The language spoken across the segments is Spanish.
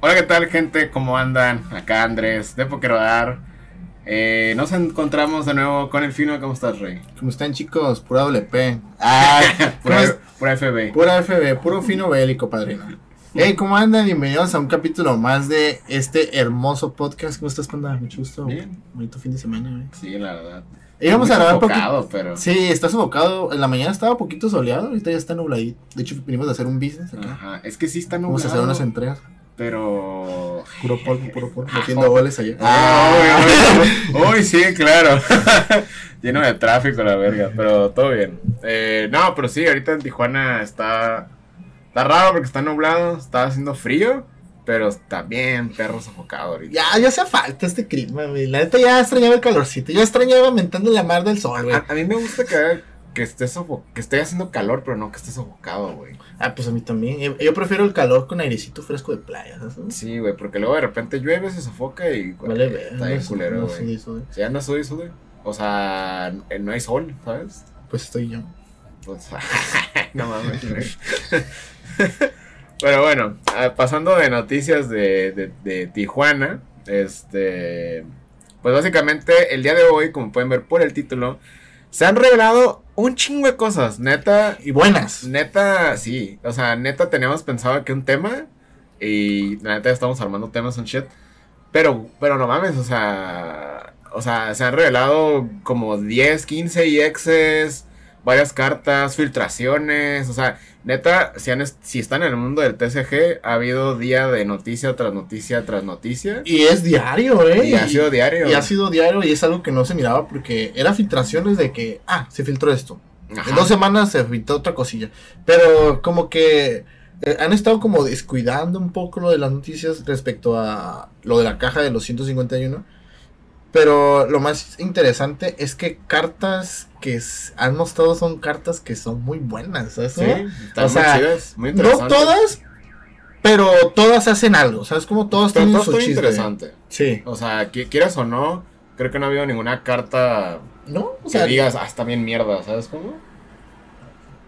Hola, ¿qué tal, gente? ¿Cómo andan? Acá Andrés de Pokerodar. Eh, nos encontramos de nuevo con el Fino. ¿Cómo estás, Rey? ¿Cómo están, chicos? Pura WP. Ah, pura, pura FB. Pura FB, puro fino bélico, padrino. Hey, ¿cómo andan? Bienvenidos a un capítulo más de este hermoso podcast. ¿Cómo estás, Panda? Mucho gusto. Bien. Bonito fin de semana, güey. Sí, la verdad. Íbamos a grabar poquito. pero. Sí, está sofocado. En la mañana estaba un poquito soleado, ahorita ya está nubladito. De hecho, venimos a hacer un business acá. Ajá. Es que sí está Vamos a nublado. hacer unas entregas. Pero. Puro polvo, puro polvo. Metiendo goles allá. Ah, uy, uy, uy, sí, claro. Lleno de tráfico, la verga. Pero todo bien. Eh, no, pero sí, ahorita en Tijuana está. Está raro porque está nublado, está haciendo frío. Pero está bien, perro sofocado ahorita. Ya, ya hace falta este clima, güey. La neta ya extrañaba el calorcito. Ya extrañaba mentando la mar del sol, güey. A, a mí me gusta que, que, esté que esté haciendo calor, pero no que esté sofocado, güey. Ah, pues a mí también. Yo, prefiero el calor con airecito fresco de playa, ¿sabes? Sí, güey, porque luego de repente llueve, se sofoca y güey, Vale, está bien no, culero, no güey. güey. Si anda sude y sude. O sea, eh, no hay sol, ¿sabes? Pues estoy yo. Pues, no mames. Pero bueno, ah, pasando de noticias de, de- de Tijuana, este, pues básicamente el día de hoy, como pueden ver por el título, se han revelado un chingo de cosas, neta, Y buenas. neta, sí, o sea, neta teníamos pensado que un tema y la neta estamos armando temas un shit, pero, pero no mames, o sea, o sea, se han revelado como 10, 15 IXs, varias cartas, filtraciones, o sea, neta, si, han est- si están en el mundo del TCG, ha habido día de noticia tras noticia tras noticia. Y es diario, ¿eh? Y ha sido diario. Y ha sido diario y es algo que no se miraba porque era filtraciones de que, ah, se filtró esto. Ajá. En dos semanas se filtró otra cosilla. Pero como que eh, han estado como descuidando un poco lo de las noticias respecto a lo de la caja de los 151. Pero lo más interesante es que cartas que han mostrado son cartas que son muy buenas, ¿sabes? Sí, están O muy sea, chidas, muy No interesantes. todas, pero todas hacen algo, ¿sabes? Como todas Pero tienen todo su interesante. Sí. O sea, qui- quieras o no, creo que no ha habido ninguna carta ¿No? O que sea, digas, ah, está bien mierda, ¿sabes cómo?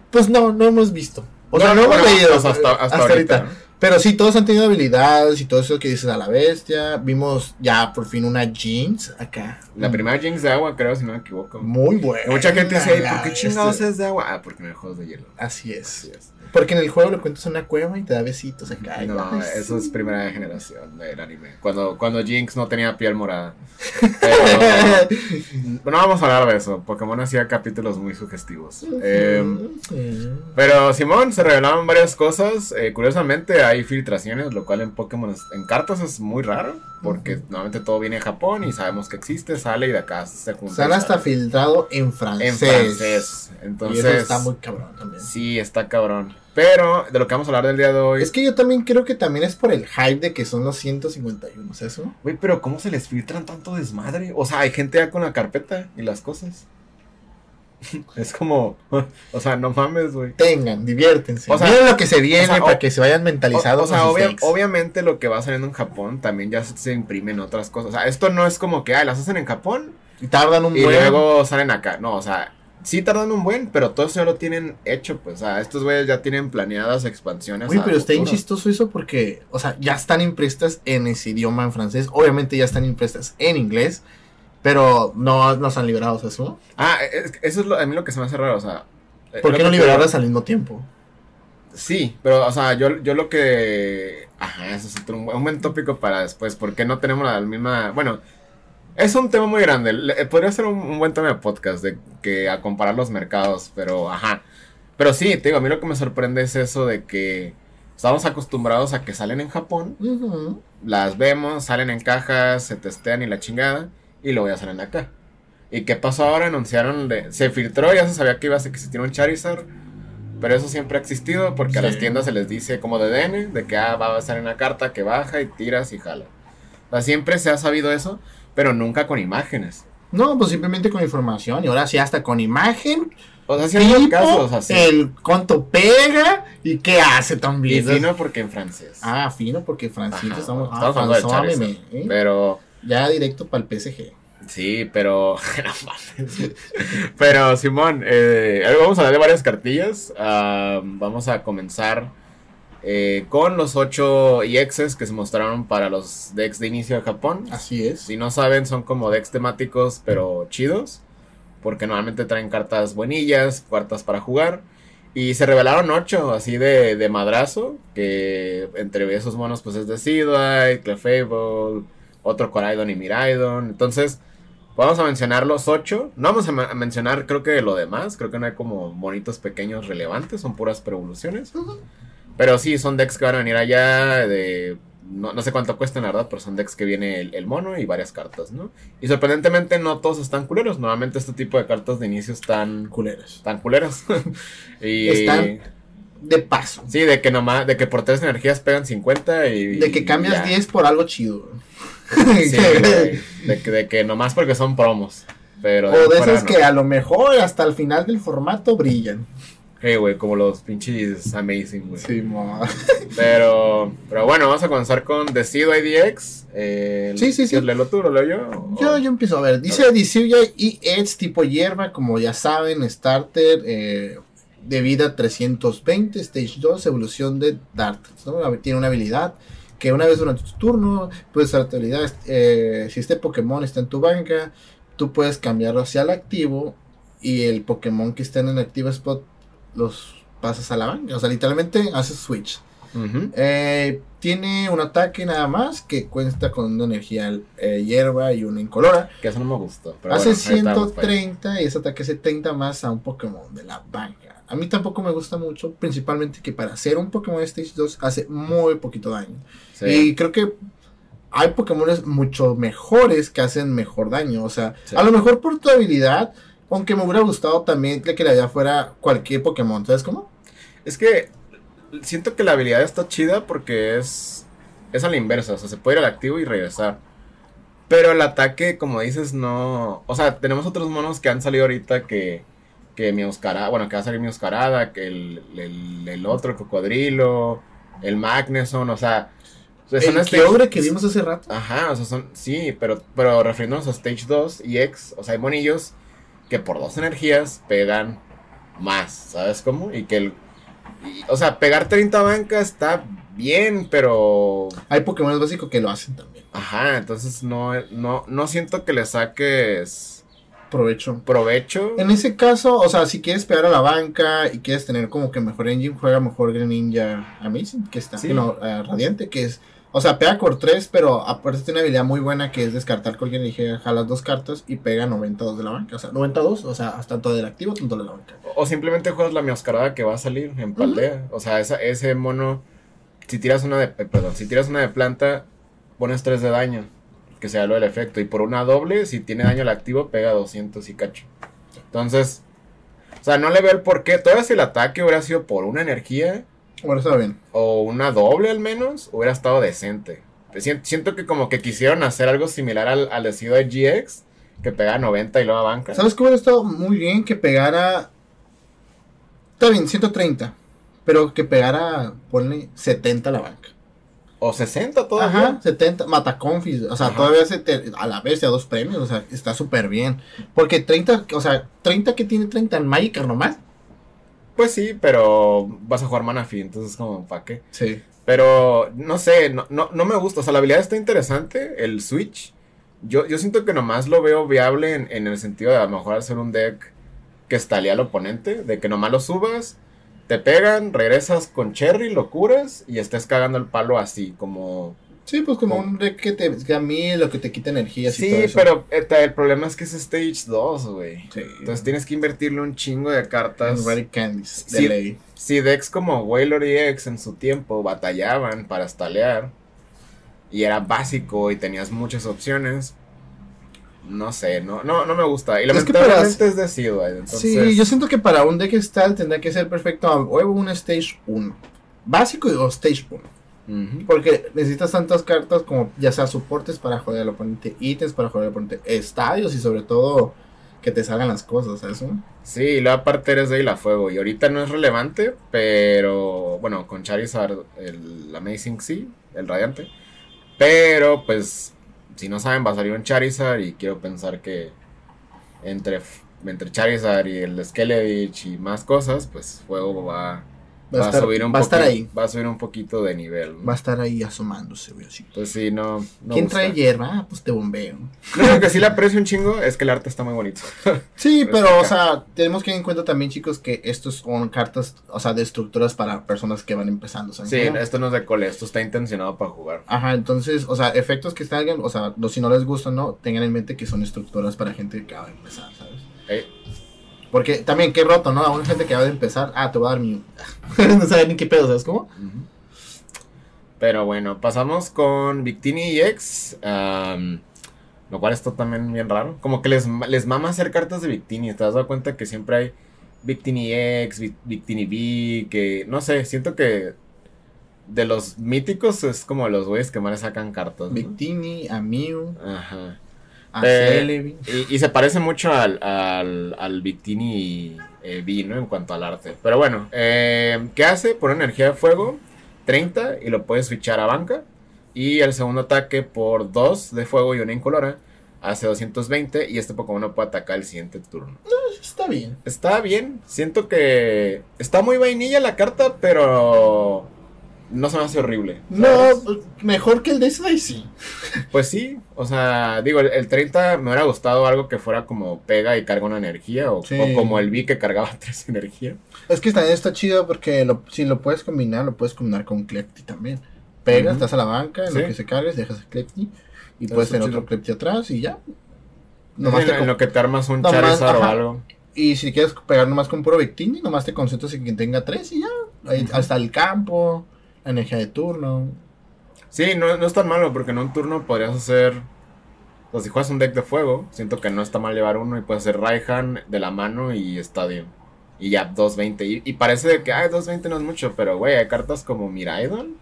pues no, no hemos visto. O No, sea, no, no, hemos leído hasta- hasta ahorita, ¿no? Pero sí, todos han tenido habilidades y todo eso que dices a la bestia. Vimos ya por fin una jeans acá. La primera Jinx de agua, creo, si no me equivoco. Muy buena. Mucha gente dice, "Ey, ¿por qué chingados bestia". es de agua? Ah, porque en el juego es de hielo. Así es. Así es. Porque en el juego lo cuentas en una cueva y te da besitos acá. No, Ay, eso sí. es primera generación del anime. Cuando, cuando Jinx no tenía piel morada. Pero no vamos a hablar de eso. Pokémon hacía capítulos muy sugestivos. Eh, Sí. Pero Simón, se revelaron varias cosas. eh, curiosamente hay filtraciones, lo cual en Pokémon, en cartas es muy raro. Porque Ujú. normalmente todo viene de Japón y sabemos que existe, sale y de acá se junta. Y hasta sale. filtrado en francés. En francés. Y Entonces, eso está muy cabrón también. sí, está cabrón. Pero de lo que vamos a hablar del día de hoy. Es que yo también creo que también es por el hype de que son los 151, ¿es eso? Güey, pero ¿cómo se les filtran tanto desmadre? O sea, hay gente ya con la carpeta y las cosas. es como, o sea, no mames, güey. Tengan, diviértense. O sea, Miren lo que se viene o sea, para que se vayan mentalizados. o sea, obvia- obviamente lo que va saliendo en Japón también ya se, se imprime en otras cosas. O sea, esto no es como que, ah, las hacen en Japón Y tardan un y buen. luego salen acá. No, o sea, sí tardan un buen, pero todo eso ya lo tienen hecho, pues. O sea, estos güeyes ya tienen planeadas expansiones. Uy, pero está bien chistoso eso porque, o sea, ya están imprestas en ese idioma en francés. Obviamente ya están imprestas en inglés, pero no nos han liberado eso. Ah, es- eso es lo- a mí lo que se me hace raro, o sea. eh, ¿Por qué no liberarlas al mismo tiempo? Sí, pero, o sea, yo, yo lo que. Ajá, eso es otro- un, buen- tópico para después. porque no tenemos la misma. Bueno, es un tema muy grande. le- podría ser un, un buen tema de podcast de que a comparar los mercados, pero ajá. Pero sí, te digo, a mí lo que me sorprende es eso de que estamos acostumbrados a que salen en Japón, las vemos, salen en cajas, se testean y la chingada, y luego ya salen acá. ¿Y qué pasó ahora? Anunciaron, de- se filtró, ya se sabía que iba a existir un Charizard, pero eso siempre ha existido porque a Sí. las tiendas se les dice como de DN, de que ah, va a estar en una carta que baja y tiras y jala. O sea, siempre se ha sabido eso, pero nunca con imágenes. No, pues simplemente con información. Y ahora sí, hasta con imagen. O sea, hay tipo, casos así. el cuánto pega y qué hace Y también. fino porque en francés. Ah, fino, porque francés Ajá, estamos. Ah, estamos hablando François Charizard, ¿eh? Pero Ya directo para el PSG. Sí, pero. pero, Simón, eh, vamos a de varias cartillas. Vamos a comenzar eh, con los 8 EXs que se mostraron para los decks de inicio de Japón. Así es. Si no saben, son como decks temáticos, pero chidos. Porque normalmente traen cartas buenillas, cartas para jugar. Y se revelaron 8 así de, de madrazo. Que entre esos monos, pues es Decidueye, Clefable, otro Coraidon y Miraidon. Entonces, vamos a mencionar los 8. No vamos a, mencionar, creo que lo demás. Creo que no hay como monitos pequeños relevantes. Son puras preevoluciones. Pero sí, son decks que van a venir allá de... No, no sé cuánto cuestan, la verdad, pero son decks que viene el, el mono y varias cartas, ¿no? Y sorprendentemente no todos están culeros. Normalmente este tipo de cartas de inicio están, Culeras. están culeras. y... Están- De paso. Sí, de que nomás, de que por tres energías pegan 50 y... De que cambias ya. 10 por algo chido. Sí, de, que, de que nomás porque son promos. Pero o de esas no. que a lo mejor hasta el final del formato brillan. Sí, güey, como los pinches amazing, güey. Sí, mo. Pero, pero bueno, vamos a comenzar con Decido IDX. Eh, Sí, sí, sí. ¿quieres leerlo tú, lo leo yo? Yo, yo empiezo a ver. Dice Disuya y Edge tipo hierba, como ya saben, starter eh, de vida 320, stage 2, evolución de Dart. ¿no? Tiene una habilidad que una vez durante tu turno puedes usar tu habilidad. eh, si este Pokémon está en tu banca, tú puedes cambiarlo hacia el activo y el Pokémon que está en el activo spot los pasas a la banca. O sea, literalmente haces switch. Eh, tiene un ataque nada más que cuenta con una energía eh, hierba y una incolora. Que eso no me gustó. Pero hace bueno, ahorita vamos para allá. 130 y ese ataque hace 30 más a un Pokémon de la banca. A mí tampoco me gusta mucho, principalmente que para ser un Pokémon de Stage 2 hace muy poquito daño. Sí. Y creo que hay Pokémones mucho mejores que hacen mejor daño. O sea, Sí. a lo mejor por tu habilidad, aunque me hubiera gustado también que la idea fuera cualquier Pokémon. ¿Sabes cómo? Es que siento que la habilidad está chida porque es, es a la inversa. O sea, se puede ir al activo y regresar. Pero el ataque, como dices, no. O sea, tenemos otros monos que han salido ahorita que. Que mi Oscarada. Bueno, que va a salir mi Oscarada. Que el, el, el otro, el cocodrilo. El Magneson. O sea. son El stage- que vimos hace rato. Ajá, o sea, son. Sí, pero, pero refiriéndonos a Stage 2 y X. O sea, hay monillos que por dos energías pegan más. ¿Sabes cómo? Y que el. y- o sea, pegar 30 bancas está bien, pero. Hay Pokémon básicos que lo hacen también. Ajá, entonces no, no, no siento que le saques Provecho. provecho. En ese caso, o sea, si quieres pegar a la banca y quieres tener como que mejor engine, juega mejor Greninja Amazing, que está, Sí. no, eh, Radiante, que es, o sea, pega por 3, pero aparte tiene una habilidad muy buena que es descartar cualquier energía, jalas dos cartas y pega 92 de la banca, o sea, 92, o sea, hasta tanto del activo, tanto de la banca. O simplemente juegas la mioscarada que va a salir en paldea. O sea, esa, ese mono. Si tiras una de. Perdón, si tiras una de planta, pones 3 de daño. Que sea lo del efecto. Y por una doble, si tiene daño al activo, pega 200 y cacho. Entonces. O sea, no le veo el porqué. Todavía si el ataque hubiera sido por una energía. Bueno, está bien. O una doble al menos. Hubiera estado decente. Sien- Siento que como que quisieron hacer algo similar al, al decido de GX. Que pega 90 y luego a banca. ¿Sabes qué hubiera estado muy bien que pegara, está bien, 130, pero que pegara, ponle 70 a la banca. O 60 todavía. Ajá, 70, Mataconfis, o sea, Ajá. todavía se te- a la vez a dos premios, o sea, está súper bien. Porque 30, o sea, 30 que tiene 30 en Magikarp nomás. Pues sí, pero vas a jugar Manaphy, entonces como, ¿para qué? Sí. Pero, no sé, no, no, no me gusta. O sea, la habilidad está interesante, el Switch. Yo, yo siento que nomás lo veo viable en, en el sentido de a lo mejor hacer un deck que estalea al oponente, de que nomás lo subas, te pegan, regresas con Cherry, lo curas y estés cagando el palo así, como... Sí, pues como Como- un deck que te a mí lo que te quita energía. y todo Sí, eso. pero eh, el problema es que es Stage 2, güey. Sí. Entonces tienes que invertirle un chingo de cartas. Candies, de ley. Si decks como Wailor y X en su tiempo batallaban para stalear y era básico y tenías muchas opciones, no sé, no, no, no me gusta. Y Es que lamentablemente para- es decido, entonces... Sí, yo siento que para un deck style tendría que ser perfecto huevo un Stage 1. Básico o Stage 1. Ujú. Porque necesitas tantas cartas como ya sea soportes para joder al oponente, ítems para joder al oponente, estadios y sobre todo que te salgan las cosas, ¿sabes? Sí, y luego aparte eres de Isla Fuego y ahorita no es relevante, pero bueno, con Charizard, el Amazing sí, el Radiante. Pero pues, si no saben, va a salir un Charizard y quiero pensar que entre, entre Charizard y el Skelevich y más cosas, pues Fuego va, Va a va, a estar- subir un va a estar ahí. Va a subir un poquito de nivel. ¿no? Va a estar ahí asomándose, güey, así. Pues sí, no. no ¿Quién gusta. trae hierba? Ah, pues te bombeo. Lo que sí le aprecio un chingo es que el arte está muy bonito. Sí, Pero pero, o sea, tenemos que tener en cuenta también, chicos, que estos son cartas, o sea, de estructuras para personas que van empezando, ¿sabes? Sí, esto no es de cole, esto está intencionado para jugar. Ajá, entonces, o sea, efectos que salgan, o sea, los, si no les gustan, no, tengan en mente que son estructuras para gente que acaba de empezar, ¿sabes? Eh, Porque también, qué roto, ¿no? A una gente que acaba de empezar, ah, te voy a dar mi... no saben ni qué pedo, ¿sabes cómo? Pero bueno, pasamos con Victini EX. am, lo cual está también bien raro. Como que les, les mama hacer cartas de Victini. ¿Te has dado cuenta que siempre hay Victini X, Vic- Victini V? Que no sé, siento que de los míticos es como los güeyes que más le sacan cartas. ¿no? Victini, a Mew, Ajá. A Eh. Y, y se parece mucho al, al, al Victini eh, V, ¿no? En cuanto al arte. Pero bueno, eh, ¿qué hace? Por energía de fuego, 30 y lo puedes fichar a banca. Y el segundo ataque por 2 de fuego y una incolora hace 220 y este Pokémon no puede atacar el siguiente turno. Está bien. Está bien, siento que está muy vainilla la carta, pero no se me hace horrible. No, ¿sabes? mejor que el de sí. Pues sí, o sea, digo, el, el 30 me hubiera gustado algo que fuera como pega y carga una energía, o, Sí. o como el B que cargaba tres energía. Es que también está chido porque lo- si lo puedes combinar, lo puedes combinar con Klepti también. Pegas, Ujú. estás a la banca, en Sí. lo que se cargues, dejas el Klepti y Eso puedes tener otro Klepti atrás y ya. Nomás te en, con- lo que te armas un Nomás, Charizard o algo. Y si quieres pegar nomás con puro Victini, nomás te concentras en quien tenga tres y ya. Ahí. Hasta el campo, energía de turno. Sí, no, no es tan malo, porque en un turno podrías hacer. Pues si juegas un deck de fuego, siento que no está mal llevar uno y puedes hacer Raihan de la mano y Estadio. Y ya 220. Y, y parece de que, ay, 220 no es mucho, pero güey, hay cartas como Miraidon,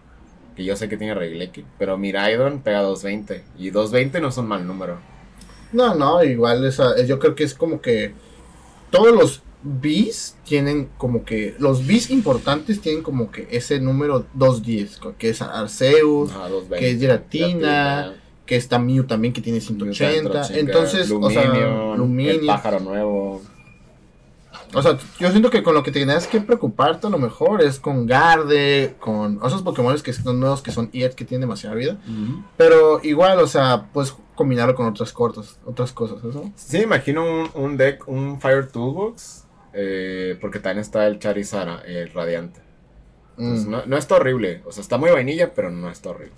que yo sé que tiene Regieleki, pero Miraidon pega 220. Y 220 no es un mal número. No, no, igual esa, yo creo que es como que todos los bis tienen como que, los bis importantes tienen como que ese número 210, co- que es Arceus, Ajá, 220. que es Giratina, que está Mew también que tiene 180, entonces, o sea, El pájaro nuevo. o sea, yo siento que con lo que te tienes que preocuparte a lo mejor es con Garde, con esos Pokémon que son nuevos que son EX que tienen demasiada vida, pero igual, o sea, puedes combinarlo con otras cortas, otras cosas, ¿eso? Sí, imagino un, un deck, un Fire Toolbox. Eh, porque también está el Charizard eh, radiante. Entonces, Mm. no, no está horrible. O sea, está muy vainilla, pero no está horrible.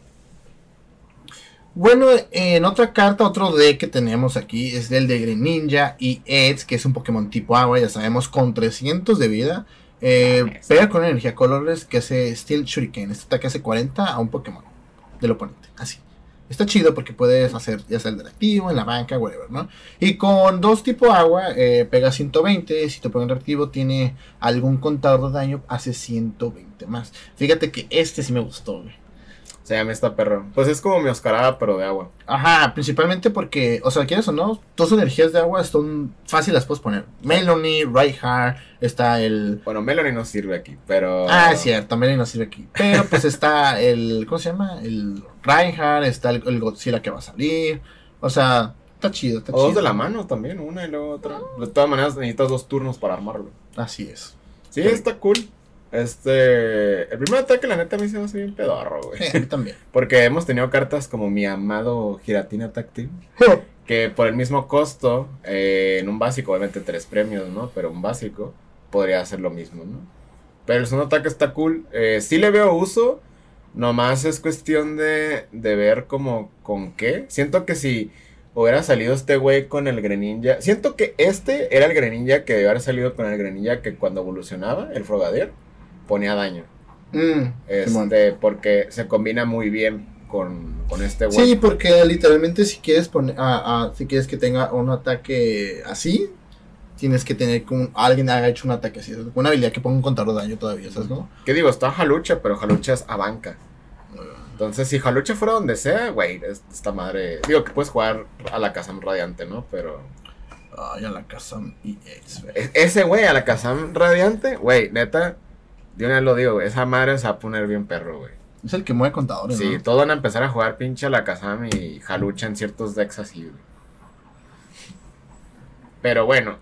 Bueno, en otra carta, otro deck que tenemos aquí es el de Greninja y Edge, que es un Pokémon tipo agua, ya sabemos, con 300 de vida. Eh, pega con energía colores que hace Steel Shuriken. Este ataque hace 40 a un Pokémon del oponente. Así. Está chido porque puedes hacer ya sea el del activo, en la banca, whatever, ¿no? Y con dos tipo agua, eh, pega 120. Si tu Pokémon reactivo tiene algún contador de daño, hace 120 más. Fíjate que este sí me gustó, güey. Se llama esta perro. Pues es como mi Oscarada, pero de agua. Ajá, principalmente porque, o sea, quieres o no, dos energías de agua son fáciles las puedes poner. Melanie, Reinhardt, está el... Bueno, Melanie no sirve aquí, pero. Ah, es cierto, Melanie no sirve aquí. Pero pues está el, ¿cómo se llama? El Reinhardt, está el, el Godzilla que va a salir. O sea, está chido, está O dos chido. de la mano también, una y luego otra. De todas maneras, necesitas dos turnos para armarlo. Así es. Sí, está cool. Este. El primer ataque, la neta, a mí se me hace bien pedorro, güey. Sí, a mí también. Porque hemos tenido cartas como mi amado Giratina Tactil. que por el mismo costo, eh, en un básico, obviamente tres premios, ¿no? Pero un básico podría hacer lo mismo, ¿no? Pero el segundo ataque está cool. Eh, sí le veo uso, nomás es cuestión de, de ver como con qué. Siento que si hubiera salido este güey con el Greninja, siento que este era el Greninja que debió haber salido con el Greninja que cuando evolucionaba, el Frogadier, ponía daño. Mm. Este, porque se combina muy bien con, con este güey. Sí, porque literalmente si quieres poner, ah, ah, si quieres que tenga un ataque así, tienes que tener que un- alguien haya hecho un ataque así, una habilidad que ponga un contador de daño todavía, ¿sabes cómo? ¿Qué digo? Está Jalucha, pero Jalucha es a banca. Entonces, si Jalucha fuera donde sea, güey, es- esta madre. Digo que puedes jugar a la Kazam Radiante, ¿no? Pero. Ay, a la y ex, güey. e- Ese güey, a la Kazam Radiante, güey, neta. De una vez lo digo, esa madre se va a poner bien perro, güey. Es el que mueve contadores, Sí, ¿no? todos van a empezar a jugar pinche a la Kazam y Jalucha en ciertos decks así, güey. Pero bueno,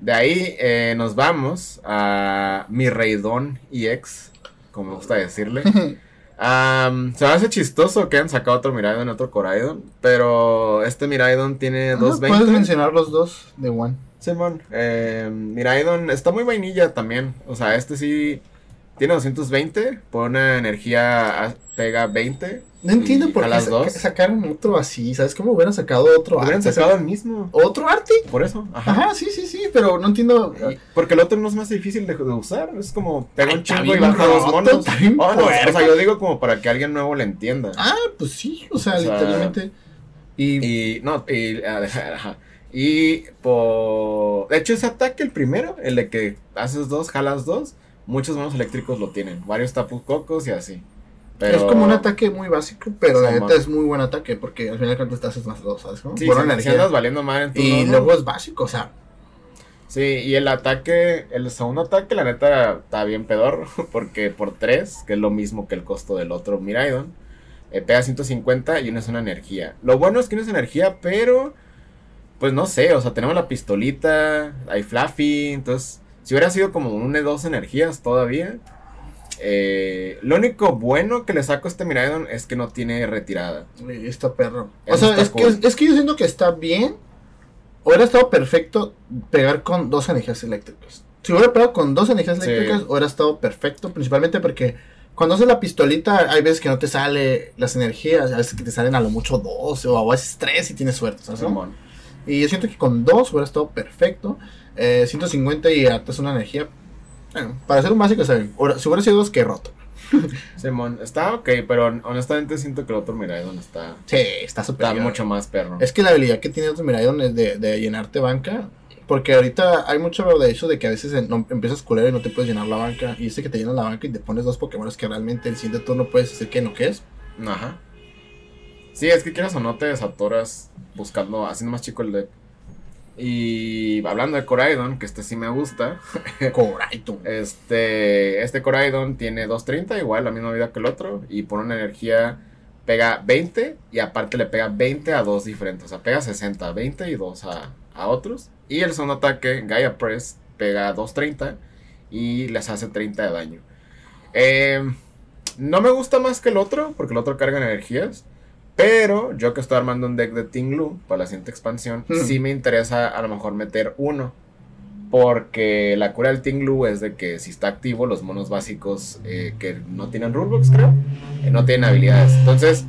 De ahí eh, nos vamos a mi Reidón EX, como me gusta decirle. Se me hace chistoso que hayan sacado otro Miraidon y otro Coraidon, pero este Miraidon tiene Ah, 220. Puedes mencionar los dos de One. Simón, eh, Miraidon está muy vainilla también. O sea, este sí tiene 220, por una energía a- pega 20. No entiendo por qué sa- sacaron otro así. ¿Sabes cómo hubieran sacado otro Hubieran arte? sacado el mismo. ¿Otro arte? Por eso, ajá. Ajá, sí, sí, sí, pero no entiendo. Porque el otro no es más difícil de, de usar. Es como pega un chingo y baja dos monos. Oh, no, o sea, yo digo como para que alguien nuevo le entienda. Ah, pues sí, o sea, O sea, literalmente. Y, Y no, y, ah, ajá. Y por. De hecho, ese ataque, el primero, el de que haces dos, jalas dos, muchos monos eléctricos lo tienen. Varios tapucocos y así. Pero... es como un ataque muy básico, pero la neta es muy buen ataque porque al final cuentas te haces más dos, ¿sabes? Sí, si energía. andas valiendo mal en tu y luego es básico, o sea, Sí, y el ataque, el segundo ataque, la neta, está bien pedor, porque por 3, que es lo mismo que el costo del otro Miraidon, eh, pega 150 y uno es una energía. Lo bueno es que uno es energía, pero, pues no sé, o sea, tenemos la pistolita, hay Fluffy, entonces, si hubiera sido como un de dos energías todavía, eh, lo único bueno que le saco a este Miraidon es que no tiene retirada. está perro. O Eso sea, está es, cool. que, es que yo siento que está bien. Hubiera estado perfecto pegar con dos energías eléctricas. Si hubiera pegado con dos energías Sí. eléctricas, hubiera estado perfecto, principalmente porque cuando haces la pistolita, hay veces que no te sale las energías, a veces que te salen a lo mucho dos, o a veces tres si tienes suerte, ¿sabes? Simón. Y yo siento que con dos hubiera estado perfecto. Eh, 150 y hartas una energía. Bueno, para hacer un básico, está bien. Ahora, Si hubiera sido dos, que roto. Simón, está ok, pero honestamente siento que el otro Miraidon está, Sí, está súper está mucho más perro. Es que la habilidad que tiene otro Miraidon es de, de llenarte banca. Porque ahorita hay mucho de eso de que a veces en- no- empiezas culero y no te puedes llenar la banca. Y dice que te llenas la banca y te pones dos Pokémon que realmente el siguiente turno puedes hacer que no que es. Ajá. Sí, es que quieras o no te desatoras buscando, haciendo más chico el deck. Y hablando de Coraidon, que este sí me gusta. Coraito. Este, este Coraidon tiene 230, igual la misma vida que el otro. Y por una energía pega 20 y aparte le pega 20 a dos diferentes. O sea, pega 60 a 20 y 2 a, a otros. Y el segundo ataque, Gaia Press, pega 230 y les hace 30 de daño. Eh, no me gusta más que el otro, porque el otro carga energías. Pero yo que estoy armando un deck de Tinglu para la siguiente expansión, sí me interesa a lo mejor meter uno. Porque la cura del Tinglu es de que si está activo, los monos básicos eh, que no tienen rulebooks, creo, eh, no tienen habilidades. Entonces,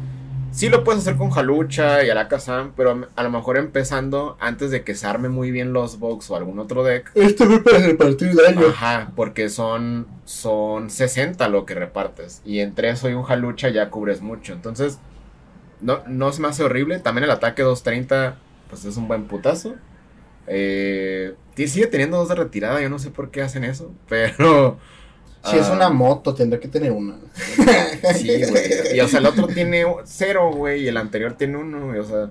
sí lo puedes hacer con Halucha y Alakazam, pero a lo mejor empezando antes de que se arme muy bien los box o algún otro deck. Este me para repartir daño. Ajá, porque son, son 60 lo que repartes. Y entre eso y un Halucha ya cubres mucho. Entonces, no, no se me hace horrible. También el ataque 230, pues es un buen putazo. Eh, sigue teniendo dos de retirada, yo no sé por qué hacen eso, pero... Si es ah, una moto, tendrá que tener una. Sí, güey. Y o sea, el otro tiene cero, güey, y el anterior tiene uno, güey, o sea...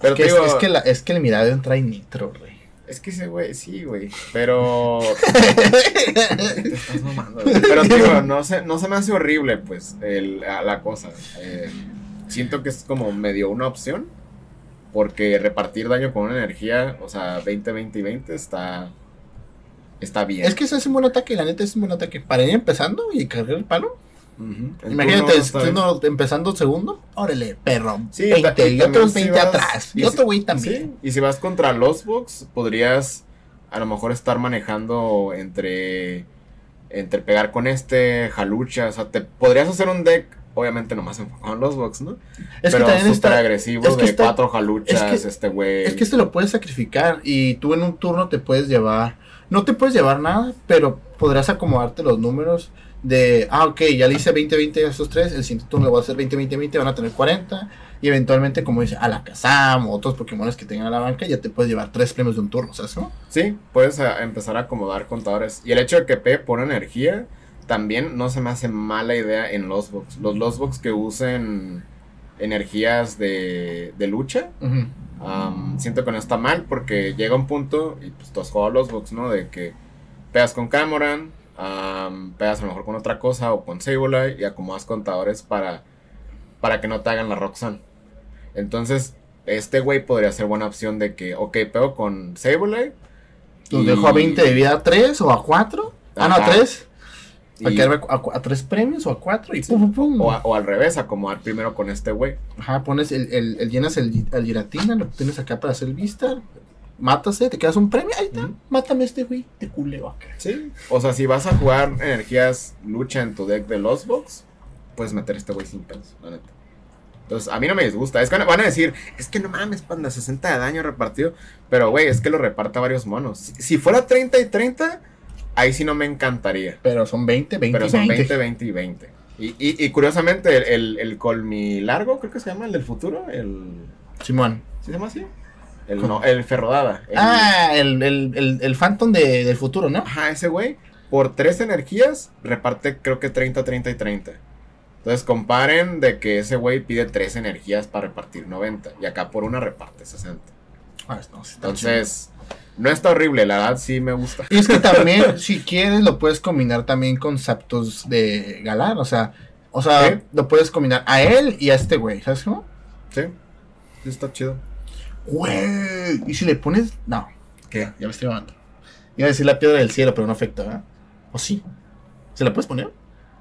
Pero Es que, es, que la- es que el Miraidon trae nitro, güey. es que ese güey, sí, güey, pero... Te estás mamando, güey. Pero digo, no se, no se me hace horrible, pues, el- la la cosa. Eh, siento que es como medio una opción. Porque repartir daño con una energía, o sea, 20, 20 y 20 está. Está bien. Es que ese es un buen ataque, la neta es un buen ataque. Para ir empezando y cargar el palo. Imagínate, empezando segundo, órale, perro. Sí, 20, ta- y, también otros si 20 vas- atrás. Y, y otro si- güey también. Sí, y si vas contra los box, podrías a lo mejor estar manejando entre. Entre pegar con este, jalucha. O sea, te podrías hacer un deck, obviamente nomás enfocado en los box, ¿no? Es Pero que también súper agresivo es que de está- cuatro jaluchas, es que- este güey. Es que este lo puedes sacrificar y tú en un turno te puedes llevar. No te puedes llevar nada, pero podrás acomodarte los números de. Ah, ok, ya le hice 20-20 a estos tres. El siguiente turno le voy a hacer 20-20-20, van a tener 40. Y eventualmente, como dice Alakazam o otros Pokémon que tengan a la banca, ya te puedes llevar tres premios de un turno, ¿sabes? no? Sí, puedes a- empezar a acomodar contadores. Y el hecho de que P pone energía también no se me hace mala idea en los box. Los los box que usen energías de, de lucha, siento que no está mal porque llega un punto, y pues tú has jugado los box, ¿no? De que pegas con Camoran, am, pegas a lo mejor con otra cosa o con Sableye y acomodas contadores para, para que no te hagan la Roxanne. Entonces, este güey podría ser buena opción de que, ok, pego con Sableye, Los dejo a 20 de vida a 3 o a 4. Ah, no, a Ajá. 3. Y- A 3 premios o a 4 y pum, pum, pum. o, a- o al revés, acomodar primero con este güey. Ajá, pones el, el, el- llenas el, el giratina, lo tienes acá para hacer vista. Mátase, te quedas un premio. Ahí está. Mátame a este güey. Te culeo acá. Sí. O sea, si vas a jugar energías lucha en tu deck de Lost Box, puedes meter este güey sin pedos, la neta. Entonces, a mí no me disgusta. Es que van a decir, es que no mames, panda, 60 de daño repartido. Pero, güey, es que lo reparta varios monos. Si, si fuera 30 y 30, ahí sí no me encantaría. Pero son 20, 20, Pero son 20. 20, 20 y 20. Y, y, y curiosamente, el, el, el colmilargo, creo que se llama, el del futuro, el... Simón. ¿Sí se llama así? El, ¿Cómo? no, el ferrodada. El- Ah, el, el, el, el Phantom de, del futuro, ¿no? Ajá, ese güey, por tres energías, reparte creo que 30, 30 y 30. Entonces comparen de que ese güey pide tres energías para repartir 90. Y acá por una reparte 60. Ah, no, Entonces, no está horrible, la verdad sí me gusta. Y es que también, si quieres, lo puedes combinar también con Zapdos de Galar. O sea, o sea, lo puedes combinar a él y a este güey. ¿Sabes cómo? Sí, está chido. Güey. Y si le pones. No, ¿Qué? ya me estoy mamando. Iba a decir la piedra del cielo, pero no afecta, ¿verdad? ¿O sí? ¿Se la puedes poner?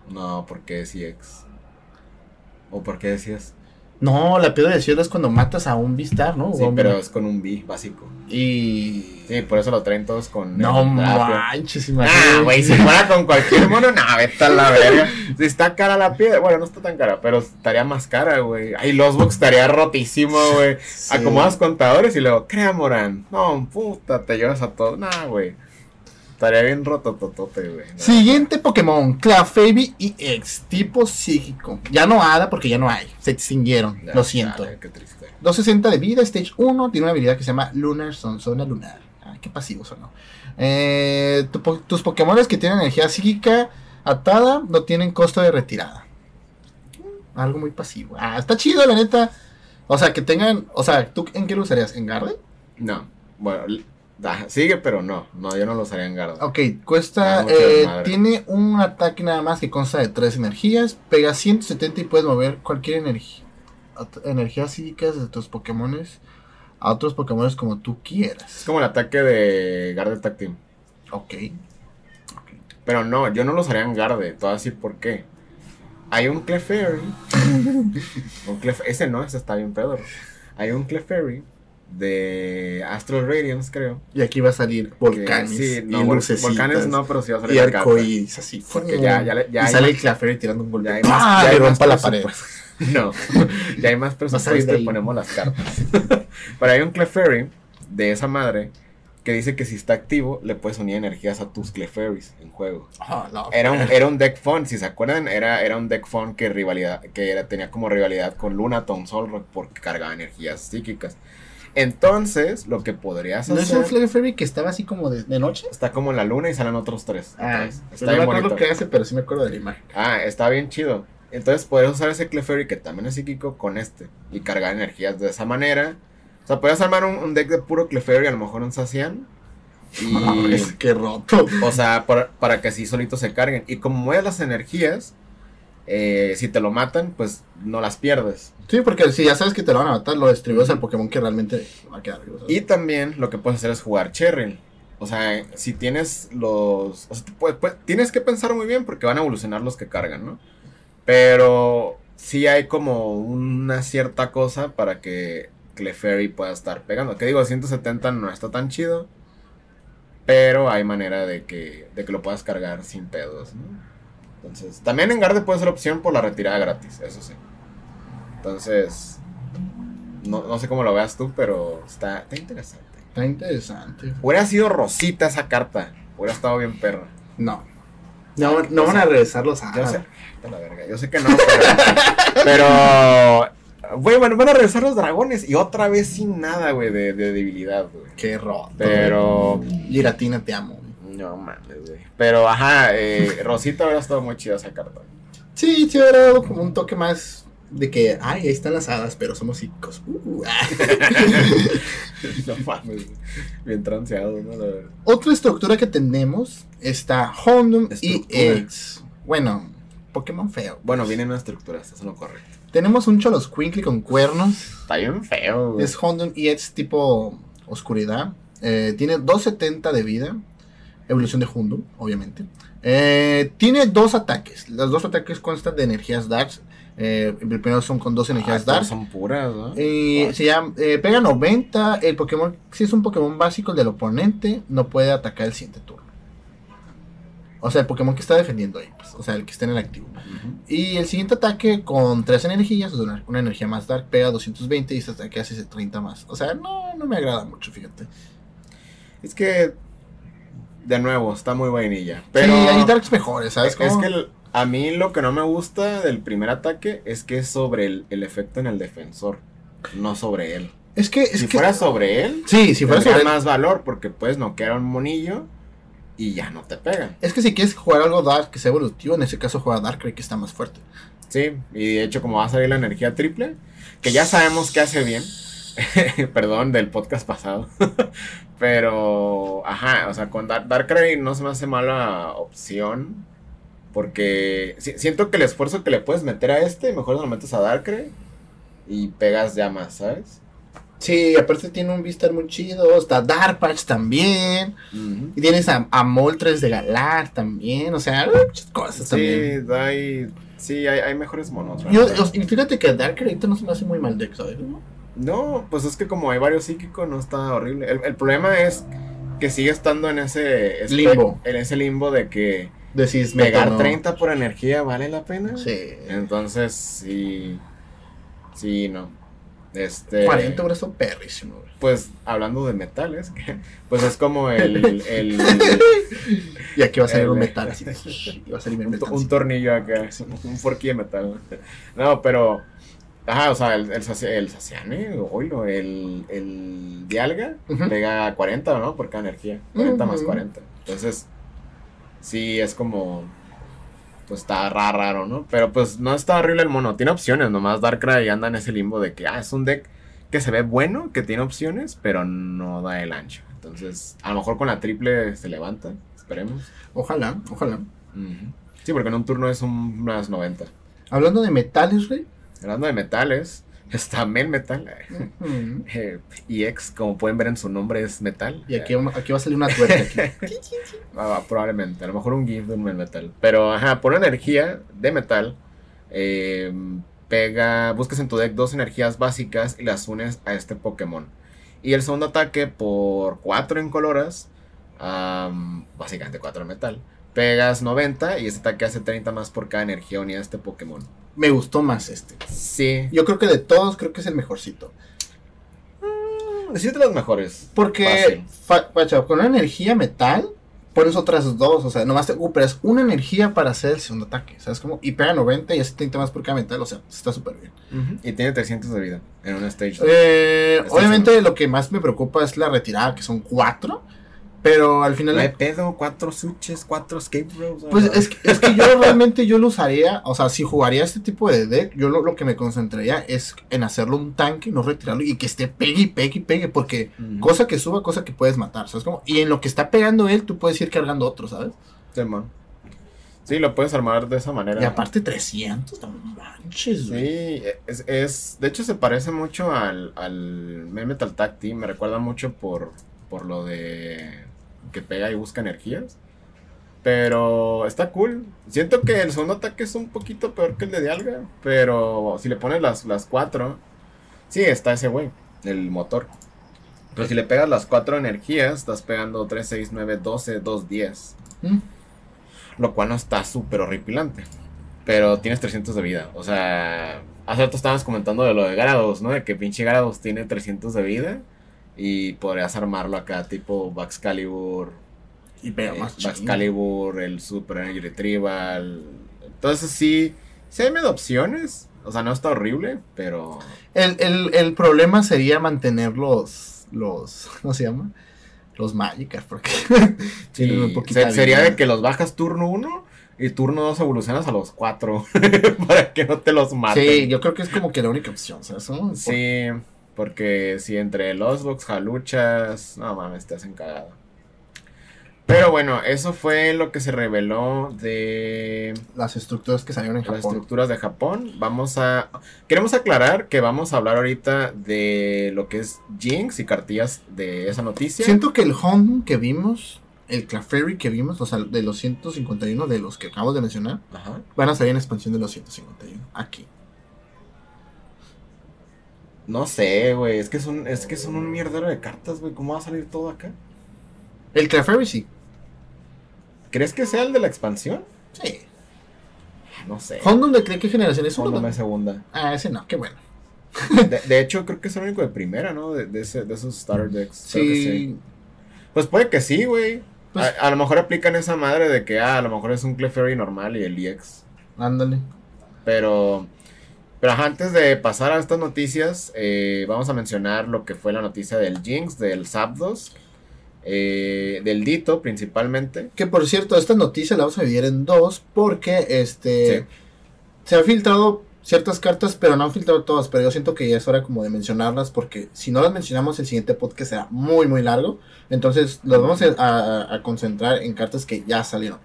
No, porque es EX. ¿O por qué decías? No, la piedra del cielo es cuando matas a un Vistar, ¿no? Sí, pero es con un B básico. Y. Sí, por eso lo traen todos con. No manches, imagínate. Ah, güey, si fuera con cualquier mono, no, vete a la verga. Si está cara la piedra, bueno, no está tan cara, pero estaría más cara, güey. Ay, los box estaría rotísimo, güey. Sí. Acomodas contadores y luego, crea Morán. No, puta, te llevas a todos. Nah, güey. Estaría bien roto, totote, güey. No. Siguiente Pokémon, Clefairy EX, tipo psíquico. Ya no Hada porque ya no hay, se extinguieron, Ya, lo siento. chale, qué triste. 260 de vida, Stage 1, tiene una habilidad que se llama Lunar Son, zona lunar. Qué pasivo sonó. Eh, tu po- tus Pokémon que tienen energía psíquica atada no tienen costo de retirada. Algo muy pasivo. Ah, está chido, la neta. O sea, que tengan. O sea, ¿tú en qué lo usarías? ¿En Garde? No, bueno, ah, sigue, pero no. No, yo no lo usaría en Garda. Ok, cuesta. Eh, tiene un ataque nada más que consta de tres energías. Pega 170 y puedes mover cualquier energía. Energía psíquica de tus Pokémones a otros Pokémones como tú Es quieras. como el ataque de Garde Tag Team. Ok. Pero no, yo no lo usaría en Garde. Todo así, ¿por qué? Hay un Clefairy. un Clef- ese no, ese está bien pedo. Hay un Clefairy de Astral Radiance, creo. Y aquí va a salir que- volcanes. sí, no, y lucecitas, volcanes no, pero sí va a salir Y arcoíris, así. Porque ya- ya ya y sale el Clefairy tirando un hay ¡Ah! Le rompa la pared. No, ya hay más presupuesto ahí. y ponemos las cartas. Pero hay un Clefairy de esa madre que dice que si está activo le puedes unir energías a tus Clefairies en juego. Ah, no. Era un, era un deck fun, si se acuerdan, era, era un deck fun que rivalidad, que era, tenía como rivalidad con Lunaton Solrock porque cargaba energías psíquicas. Entonces, lo que podrías ¿No es hacer un Clefairy que estaba así como de, de noche? está como en la luna y salen otros tres. Ah, no está me bien acuerdo bonito. qué hace, pero sí me acuerdo de la imagen. Ah, está bien chido. Entonces puedes usar ese Clefairy que también es psíquico con este y cargar energías de esa manera. O sea, puedes armar un, un deck de puro Clefairy, a lo mejor un Sacian. Y, Es que roto. o sea, para, para que así solitos se carguen. Y como mueves las energías, eh, si te lo matan, pues no las pierdes. Sí, porque si ya sabes que te lo van a matar, lo distribuyes al Pokémon que realmente va a quedar. Y también lo que puedes hacer es jugar Cheryl. O sea, si tienes los... O sea, te puede- puede- tienes que pensar muy bien porque van a evolucionar los que cargan, ¿no? Pero sí hay como una cierta cosa para que Clefairy pueda estar pegando. Que digo, 170 no está tan chido. Pero hay manera de que, de que lo puedas cargar sin pedos, ¿no? Entonces, también en Garde puede ser opción por la retirada gratis, eso sí. Entonces, no, no sé cómo lo veas tú, pero está, está interesante. Está interesante. Hubiera sido rosita esa carta. Hubiera estado bien perra. No. No, no van a regresar los vete a la verga, Yo sé que no, pero. pero güey, bueno, van a regresar los dragones. Y otra vez sin nada, güey, de, de debilidad, güey. Qué roto. Pero. Giratina, te amo. güey. No mames, güey. Pero, ajá, eh, Rosita hubiera estado muy chida esa carta. Sí, sí, hubiera dado como un toque más de que, ay, ahí están las hadas, pero somos psíquicos. Uh, ah. no mames. Bien transeado, ¿no? La. Otra estructura que tenemos está Houndoom y Estructura. X. Bueno, Pokémon feo. Bueno, vienen unas estructuras, eso es lo correcto. Tenemos un Cholosquinkle con cuernos. Está bien feo, güey. Es Houndoom EX tipo oscuridad. Eh, tiene 270 de vida. Evolución de Hundum, obviamente. Eh, tiene dos ataques. Los dos ataques constan de energías Darks. Eh, el primero son con dos energías Ah, Dark. son puras, ¿no? Y se llama, eh, pega 90. El Pokémon, si es un Pokémon básico del oponente, no puede atacar el siguiente turno. O sea, el Pokémon que está defendiendo ahí, pues, o sea, el que está en el activo. Y el siguiente ataque con tres energías, o sea, una, una energía más dark, pega 220 y este ataque hace 30 más. O sea, no, no me agrada mucho, fíjate. Es que, de nuevo, está muy vainilla. Pero sí, hay darks mejores, ¿sabes? es, que el- a mí lo que no me gusta del primer ataque es que es sobre el, el efecto en el defensor, no sobre él. es que, es si que- fuera sobre él, sí, si fuera sobre más valor porque puedes noquear a un monillo y ya no te pegan. Es que si quieres jugar algo dark que sea evolutivo, en ese caso juega Darkrai que está más fuerte. Sí, y de hecho como va a salir la energía triple, que ya sabemos que hace bien, perdón del podcast pasado, pero, ajá, o sea, con Dar- Darkrai no se me hace mala opción, porque si- siento que el esfuerzo que le puedes meter a este, mejor lo metes a Darkrai y pegas ya más, ¿sabes? Sí, aparte tiene un Vistar muy chido, está Darkpatch también, y tienes a, a Moltres de Galar también, o sea, muchas cosas también. Sí, hay, sí hay, hay mejores monos. Yo, y fíjate que Darkrai ahorita no se me hace muy mal deck, ¿sabes? No, pues es que como hay varios psíquicos, no está horrible. El, el problema es que sigue estando en ese Limbo. En ese limbo de que Decís, pegar ¿no? 30 por energía vale la pena. Sí. Entonces, sí. Sí, no. Este. 40 hubiera estado perrísimo, güey. Pues hablando de metales, pues es como el. el Y aquí va a salir El- un metal así. Va a salir un metal. un tornillo acá, un forquillo de metal. No, pero. Ajá, o sea, el, el, el Saciane, oilo, el, el Dialga Ujú. pega 40, ¿no? Por cada energía. 40 más Ujú. 40. Entonces, sí, es como. Pues está ra- raro, ¿no? Pero pues no está horrible el mono. Tiene opciones, nomás Darkrai anda en ese limbo de que, ah, es un deck que se ve bueno, que tiene opciones, pero no da el ancho. Entonces, a lo mejor con la triple se levanta, esperemos. Ojalá, ojalá. Sí, porque en un turno es un más 90. Hablando de metales, güey. Hablando de metales, está Mel Metal. Eh, EX, como pueden ver en su nombre, es metal. Y aquí, aquí va a salir una tuerca aquí. Ah, probablemente, a lo mejor un GIF de un Mel Metal. Pero, ajá, por energía de metal, eh, pega, buscas en tu deck dos energías básicas y las unes a este Pokémon. Y el segundo ataque, por 4 incoloras, am, básicamente 4 en metal, pegas 90 y este ataque hace 30 más por cada energía unida a este Pokémon. Me gustó más este. Sí, Yo creo que de todos, creo que es el mejorcito. sí es de los mejores. Porque, pacha, con una energía metal, pones otras dos. O sea, nomás te ocupas una energía para hacer el segundo ataque. ¿Sabes cómo? Y pega 90 y hace 30 más por cada metal. O sea, está súper bien. Y tiene 300 de vida en un stage. Eh, obviamente, lo que más me preocupa es la retirada, que son cuatro. Pero al final. No hay pedo, cuatro switches, cuatro escape rows. Pues es que, es que yo realmente yo lo usaría, o sea, si jugaría este tipo de deck, yo lo, lo que me concentraría es en hacerlo un tanque, no retirarlo y que esté pegue y pegue y pegue, porque cosa que suba, cosa que puedes matar, ¿sabes cómo? Y en lo que está pegando él, tú puedes ir cargando otro, ¿sabes? Sí, man. Sí, lo puedes armar de esa manera. Y aparte 300, no manches, güey. Sí, es, es- de hecho se parece mucho al, al Metal Tag Team, me recuerda mucho por, por lo de que pega y busca energías. Pero está cool. Siento que el segundo ataque es un poquito peor que el de Dialga, pero si le pones las, las cuatro, sí, está ese güey, el motor. Pero si le pegas las cuatro energías, estás pegando 3, 6, 9, 12, 2, 10. Mm. Lo cual no está súper horripilante. Pero tienes 300 de vida. O sea, hace rato estábamos comentando de lo de Garados, ¿no? De que pinche Garados tiene 300 de vida. Y podrías armarlo acá, tipo Baxcalibur. Y pega eh, más. Baxcalibur, el Super Energy Retrieval. Entonces sí, sí hay medio opciones. O sea, no está horrible, pero... El, el, el problema sería mantener los, los, ¿cómo se llama? Los Magikarp, porque Sí, un poquito se- sería de que los bajas turno 1 y turno 2 evolucionas a los 4 para que no te los maten. Sí, yo creo que es como que la única opción, ¿sabes? ¿No? Sí, porque si entre los box jaluchas, no mames, te hacen cagada. Pero bueno, eso fue lo que se reveló de Las estructuras que salieron en las Japón. estructuras de Japón. Vamos a. Queremos aclarar que vamos a hablar ahorita de lo que es Jinx y cartillas de esa noticia. Siento que el Honda que vimos, el Clefairy que vimos, o sea, de los 151 de los que acabo de mencionar, Ajá. van a salir en expansión de los 151. Aquí. No sé, güey. Es que son, es que son un mierdero de cartas, güey. ¿Cómo va a salir todo acá? El Clefairy sí. ¿Crees que sea el de la expansión? Sí. No sé. ¿Honda de qué, qué generación es? Honda uno? me segunda. Ah, ese no, qué bueno. De, de hecho, creo que es el único de primera, ¿no? De, de, ese- de esos starter decks. Creo que Sí. Pues puede que sí, güey. Pues- a, a lo mejor aplican esa madre de que ah, a lo mejor es un Clefairy normal y el EX. Ándale. Pero, pero antes de pasar a estas noticias, eh, vamos a mencionar lo que fue la noticia del Jinx, del Zapdos, eh, del Dito principalmente. Que por cierto, esta noticia la vamos a dividir en dos porque este Sí. se han filtrado ciertas cartas, pero no han filtrado todas. Pero yo siento que ya es hora como de mencionarlas porque si no las mencionamos, el siguiente podcast será muy, muy largo. Entonces, los vamos a, a- a concentrar en cartas que ya salieron.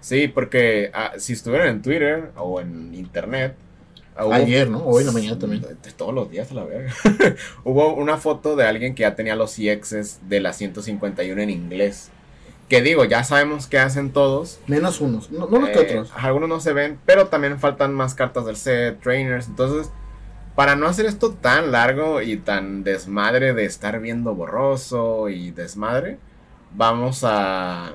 Sí, porque ah, si estuvieran en Twitter o en internet. Hubo- Ayer, ¿no? Hoy en la mañana también. Todos los días a la verga. Hubo una foto de alguien que ya tenía los EXs de la 151 en inglés. Que digo, ya sabemos qué hacen todos. Menos unos, no, los que Eh, otros. Algunos no se ven, pero también faltan más cartas del set, trainers. Entonces, para no hacer esto tan largo y tan desmadre de estar viendo borroso y desmadre, vamos a,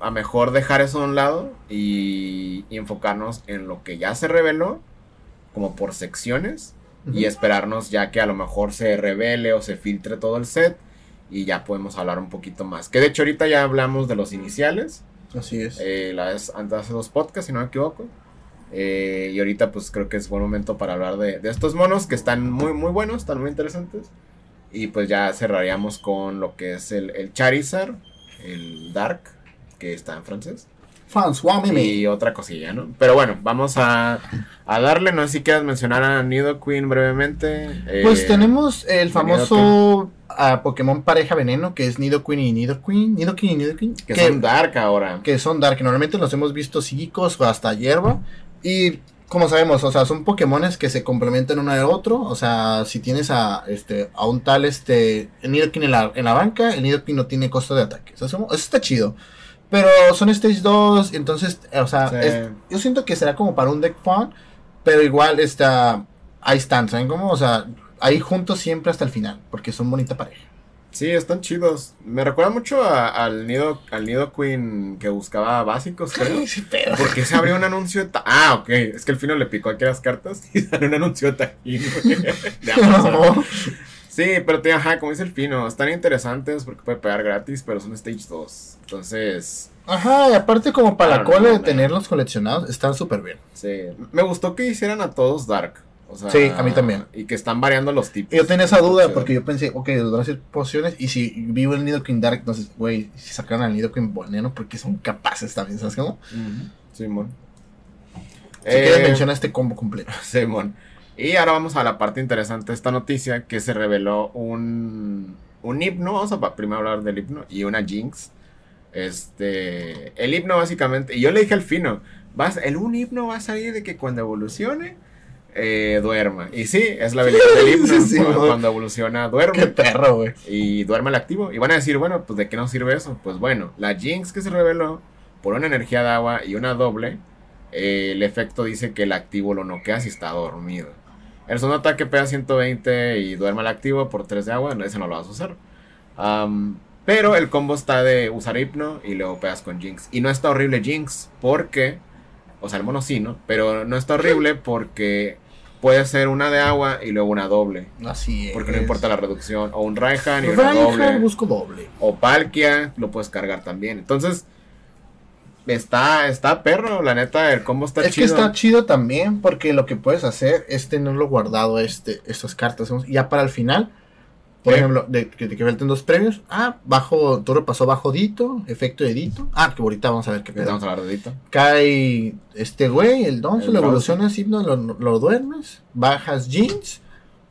a mejor dejar eso a un lado y, y enfocarnos en lo que ya se reveló, como por secciones, y esperarnos ya que a lo mejor se revele o se filtre todo el set. Y ya podemos hablar un poquito más. Que de hecho ahorita ya hablamos de los iniciales. Así es. Eh, la vez antes hace dos podcasts, si no me equivoco. Eh, y ahorita pues creo que es buen momento para hablar de, de estos monos que están muy muy buenos, están muy interesantes. Y pues ya cerraríamos con lo que es el, el Charizard, el Dark, que está en francés. François Meme. Y otra cosilla, ¿no? Pero bueno, vamos a, a darle, no sé si quieras mencionar a Nidoqueen brevemente. Eh, Pues tenemos el famoso ah, Pokémon pareja veneno que es Nidoqueen y Nidoqueen. Nidoqueen y Nidoqueen. Que son Dark ahora. que son Dark. Normalmente los hemos visto psíquicos o hasta hierba. Y como sabemos, o sea, son Pokémones que se complementan uno al otro. O sea, si tienes a este a un tal este Nidoqueen en la, en la banca, el Nidoqueen no tiene costo de ataque. O sea, eso, eso está chido. Pero son Stage 2, entonces, eh, o sea, Sí. es- yo siento que será como para un deck fun. Pero igual está. Ahí están, ¿saben cómo? O sea, ahí juntos siempre hasta el final. Porque son bonita pareja. Sí, están chidos. Me recuerda mucho a- al Nido al Nidoqueen que buscaba básicos, creo. Sí, pero. Porque se abrió un anuncio de... Ah, ok. Es que el fino le picó aquí las cartas y salió un anuncio de Tajín. No. Sí, pero te, ajá, como dice el fino, están interesantes porque puede pegar gratis, pero son Stage 2. Entonces, Ajá, y aparte como para la cola de tenerlos coleccionados, están súper bien. sí. Me gustó que hicieran a todos Dark. O sea, Sí, a mí también. Y que están variando los tipos. Yo tenía esa duda porque yo pensé, ok, los van a hacer pociones y si vivo el Nidoqueen Dark, entonces, güey, si sacaron al Nidoqueen Boneno porque son capaces también, ¿sabes cómo? Simón. Si quieres Eh, menciona este combo completo. Simón. Y ahora vamos a la parte interesante de esta noticia, que se reveló un, un himno, vamos a primero hablar del himno, y una jinx. Este, el himno básicamente, y yo le dije al fino, vas, el un himno va a salir de que cuando evolucione, eh, duerma. Y sí, es la habilidad del himno, Sí, sí, cuando, güey. cuando evoluciona, duerme. Qué perro, güey. y duerme el activo. Y van a decir, bueno, pues ¿de qué nos sirve eso? Pues bueno, la Jinx que se reveló por una energía de agua y una doble, eh, el efecto dice que el activo lo noquea si está dormido. El segundo ataque pega 120 y duerme el activo por 3 de agua, no, ese no lo vas a usar. Pero el combo está de usar hipno y luego pegas con Jinx. Y no está horrible Jinx porque, o sea, el mono sí, ¿no? Pero no está horrible porque puede ser una de agua y luego una doble. Así es. Porque no importa la reducción. O un Raihan y una Reinhardt doble. busco doble. O Palkia, lo puedes cargar también. Entonces, está, está perro, la neta, el combo está es chido. que está chido también porque lo que puedes hacer es tenerlo guardado este, estas cartas. Ya para el final, por ejemplo, de, que, que falten dos premios. Ah, bajo, tú repasó bajo Dito, efecto de Dito. Ah, que ahorita vamos a ver qué pedo. Vamos a hablar de Dito. Cae este güey, el Donzo, lo evolucionas, hipno, lo, lo duermes, bajas jeans,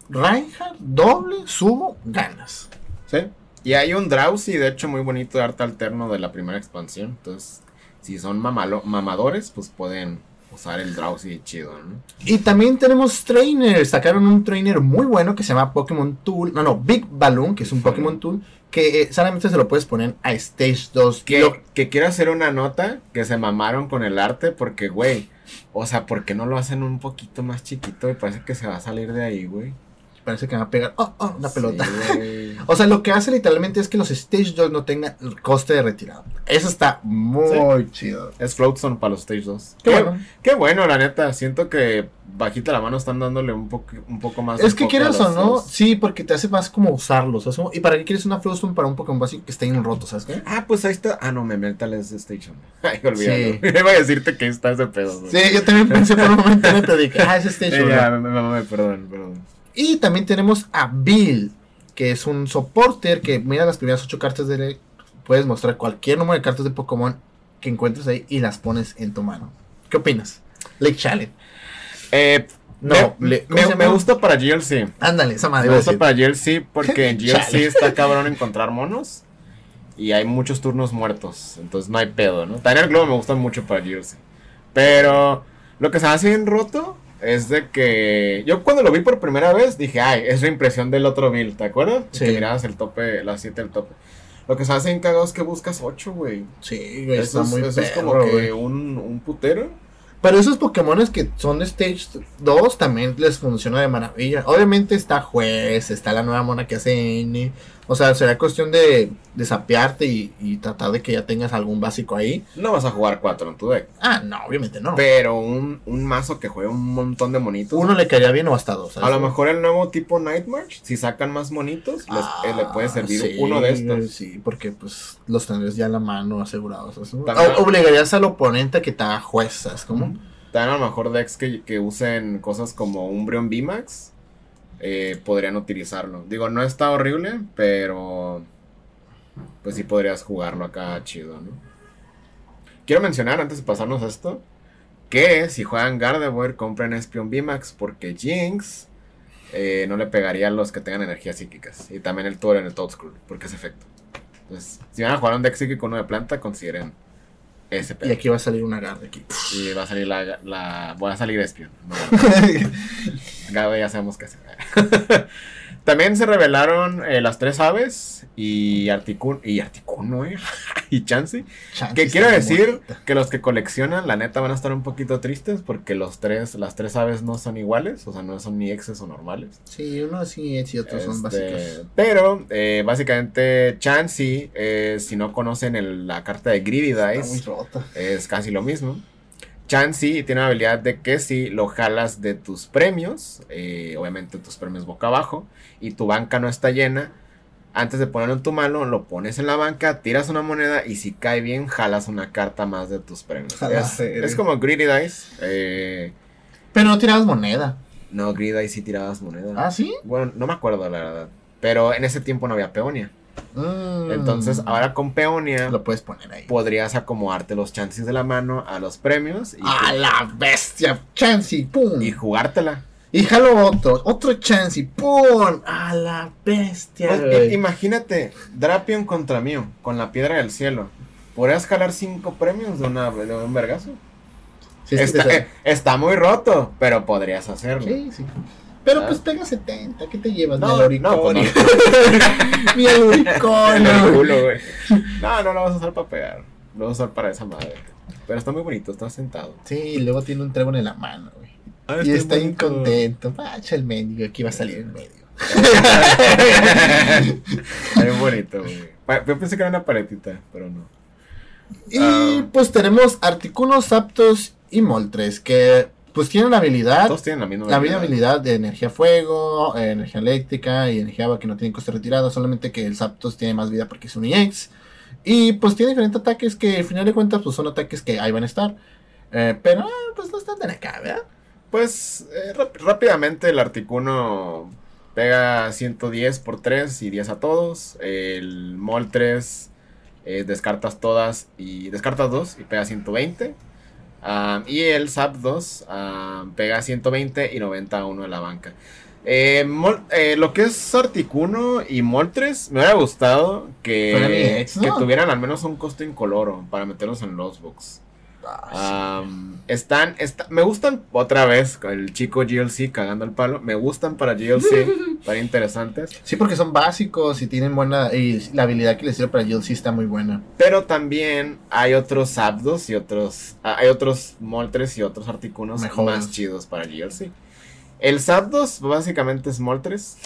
Reinhardt, doble, subo, ganas. ¿Sí? Y hay un Drowsy, de hecho, muy bonito de arte alterno de la primera expansión. Entonces, si son mamalo- mamadores, pues pueden usar el Drowsy chido, ¿no? Y también tenemos trainers. Sacaron un trainer muy bueno que se llama Pokémon Tool. No, no, Big Balloon, que es un. Pokémon Tool. Que eh, solamente se lo puedes poner a Stage 2. Que, Lo- que quiero hacer una nota que se mamaron con el arte porque, güey, o sea, ¿por qué no lo hacen un poquito más chiquito? Me parece que se va a salir de ahí, güey. Parece que va a pegar. Oh, oh, una pelota. Sí. O sea, lo que hace literalmente es que los Stage 2 no tengan el coste de retirada. Eso está muy chido. es Floatstone para los Stage 2. Qué Qué, bueno. qué bueno, la neta. Siento que bajita la mano están dándole un, poco un poco más. Es que quieres o no, sí, porque te hace más como usarlos. o sea, ¿Y para qué quieres una Flowstone para un Pokémon básico que esté en roto, sabes qué? Ah, pues ahí está. Ah, no, me metal es Station. Ay, olvídalo. Sí. Iba a decirte que está ese pedo, güey. Sí, yo también pensé por un momento en te dije, ah, es Stage 1. ya, me, me perdón, perdón. Y también tenemos a Bill, que es un supporter que mira las primeras ocho cartas de puedes mostrar cualquier número de cartas de Pokémon que encuentres ahí y las pones en tu mano. ¿Qué opinas? Lake Challenge. Eh, No, me, le- ¿cómo me- me gusta para GLC. Ándale, esa madre. Me gusta para GLC porque en GLC está cabrón encontrar monos. Y hay muchos turnos muertos. Entonces no hay pedo, ¿no? También el globo me gusta mucho para GLC. Pero lo que se hace bien roto es de que. Yo cuando lo vi por primera vez dije, ay, es la impresión del otro Bill, ¿te acuerdas? Sí. Que mirabas el tope, las 7 del tope. Lo que se hace en cagado es que buscas 8, güey. Sí, güey, Eso, está es, muy eso es como que un, un putero. Pero esos Pokémones que son de Stage 2 también les funciona de maravilla. Obviamente está Juez, está la nueva mona que hace N. O sea, será cuestión de, de sapearte y, y tratar de que ya tengas algún básico ahí. No vas a jugar 4 en tu deck. Ah, no, obviamente no. Pero un, un mazo que juega un montón de monitos. Uno le caería bien o hasta dos. ¿sabes? A lo mejor el nuevo tipo Night March, si sacan más monitos, les, Ah, eh, le puede servir sí, uno de estos. Sí, porque pues los tendrías ya en la mano asegurados. O- obligarías al oponente a que te haga juez, ¿sabes? También a lo mejor decks que, que usen cosas como Umbreon VMAX eh, podrían utilizarlo. Digo, no está horrible, pero pues sí podrías jugarlo acá chido, ¿no? Quiero mencionar antes de pasarnos a esto que si juegan Gardevoir compren Espion VMAX porque Jinx eh, no le pegaría a los que tengan energías psíquicas y también el Toro en el Toadscrew porque es efecto. Entonces, si van a jugar un deck psíquico uno de planta, consideren ese pedo. Y aquí va a salir una garra aquí. Y va a salir la, la va a salir Espion. No, Gabe ya sabemos qué hacer. También se revelaron eh, las tres aves y Articuno, y Articuno, eh, y Chansey. Que quiero decir que los que coleccionan, la neta, van a estar un poquito tristes porque los tres, las tres aves no son iguales, o sea, no son ni exes o normales. Sí, uno sí es y otros son Este, básicos. pero, eh, básicamente, Chansey, eh, si no conocen el- la carta de Greedy Dice, es casi lo mismo. Chansey tiene la habilidad de que si lo jalas de tus premios, eh, obviamente tus premios boca abajo, y tu banca no está llena, antes de ponerlo en tu mano, lo pones en la banca, tiras una moneda y si cae bien, jalas una carta más de tus premios. Es, verga. es como Greedy Dice. eh, Pero no tirabas moneda. no, Greedy Dice sí tirabas moneda. ¿Ah, sí? Bueno, no me acuerdo la verdad. Pero en ese tiempo no había peonia. Mm. Entonces, ahora con peonia Lo puedes poner ahí. podrías acomodarte los chances de la mano a los premios y, ¡A la bestia! Chansey, ¡pum! y jugártela. Y jalo otro, otro Chansey, ¡pum! ¡A la bestia! Pues, imagínate, Drapion contra mío, con la piedra del cielo. ¿Podrías jalar cinco premios de, una, de un vergazo? Sí, sí, está, eh, está muy roto, pero podrías hacerlo. sí, sí. Pero pues pega 70, ¿qué te llevas? No, Mi no, pues. Mi El güey. No, no lo vas a usar para pegar. Lo vas a usar para esa madre. Pero está muy bonito, está sentado. Sí, y luego tiene un trébol en la mano, güey. Ah, y está incontento. Pacha el mendigo, aquí va a salir en medio. Está bien bonito, güey. Yo pensé que era una paletita, pero no. Y Ah. pues tenemos Articunos, Aptos y Moltres, que pues tienen la habilidad, Todos tienen la misma la misma habilidad de energía fuego, eh, energía eléctrica y energía agua que no tienen coste retirado, solamente que el Zapdos tiene más vida porque es un EX. Y pues tiene diferentes ataques que al final de cuentas pues son ataques que ahí van a estar. Eh, pero ah, pues no están tan acá, ¿verdad? Pues eh, rápidamente el Articuno pega 110 por 3 y 10 a todos. El Mol 3 eh, descartas todas y descartas 2 y pega 120. Ah, y el Zap 2 ah, pega 120 y 90 a 1 de la banca. Eh, eh, lo que es Articuno y Moltres, me hubiera gustado que ¿no? tuvieran al menos un costo incoloro para meterlos en los box. Ah, están, está- me gustan otra vez con el chico GLC cagando el palo. Me gustan para GLC, para interesantes. sí. Porque son básicos y tienen buena. Y la habilidad que les sirve para sí está muy buena. Pero también hay otros Abdos y otros. ah, Hay otros Moltres y otros Articunos Mejores. más chidos para GLC. El Zapdos básicamente es Moltres.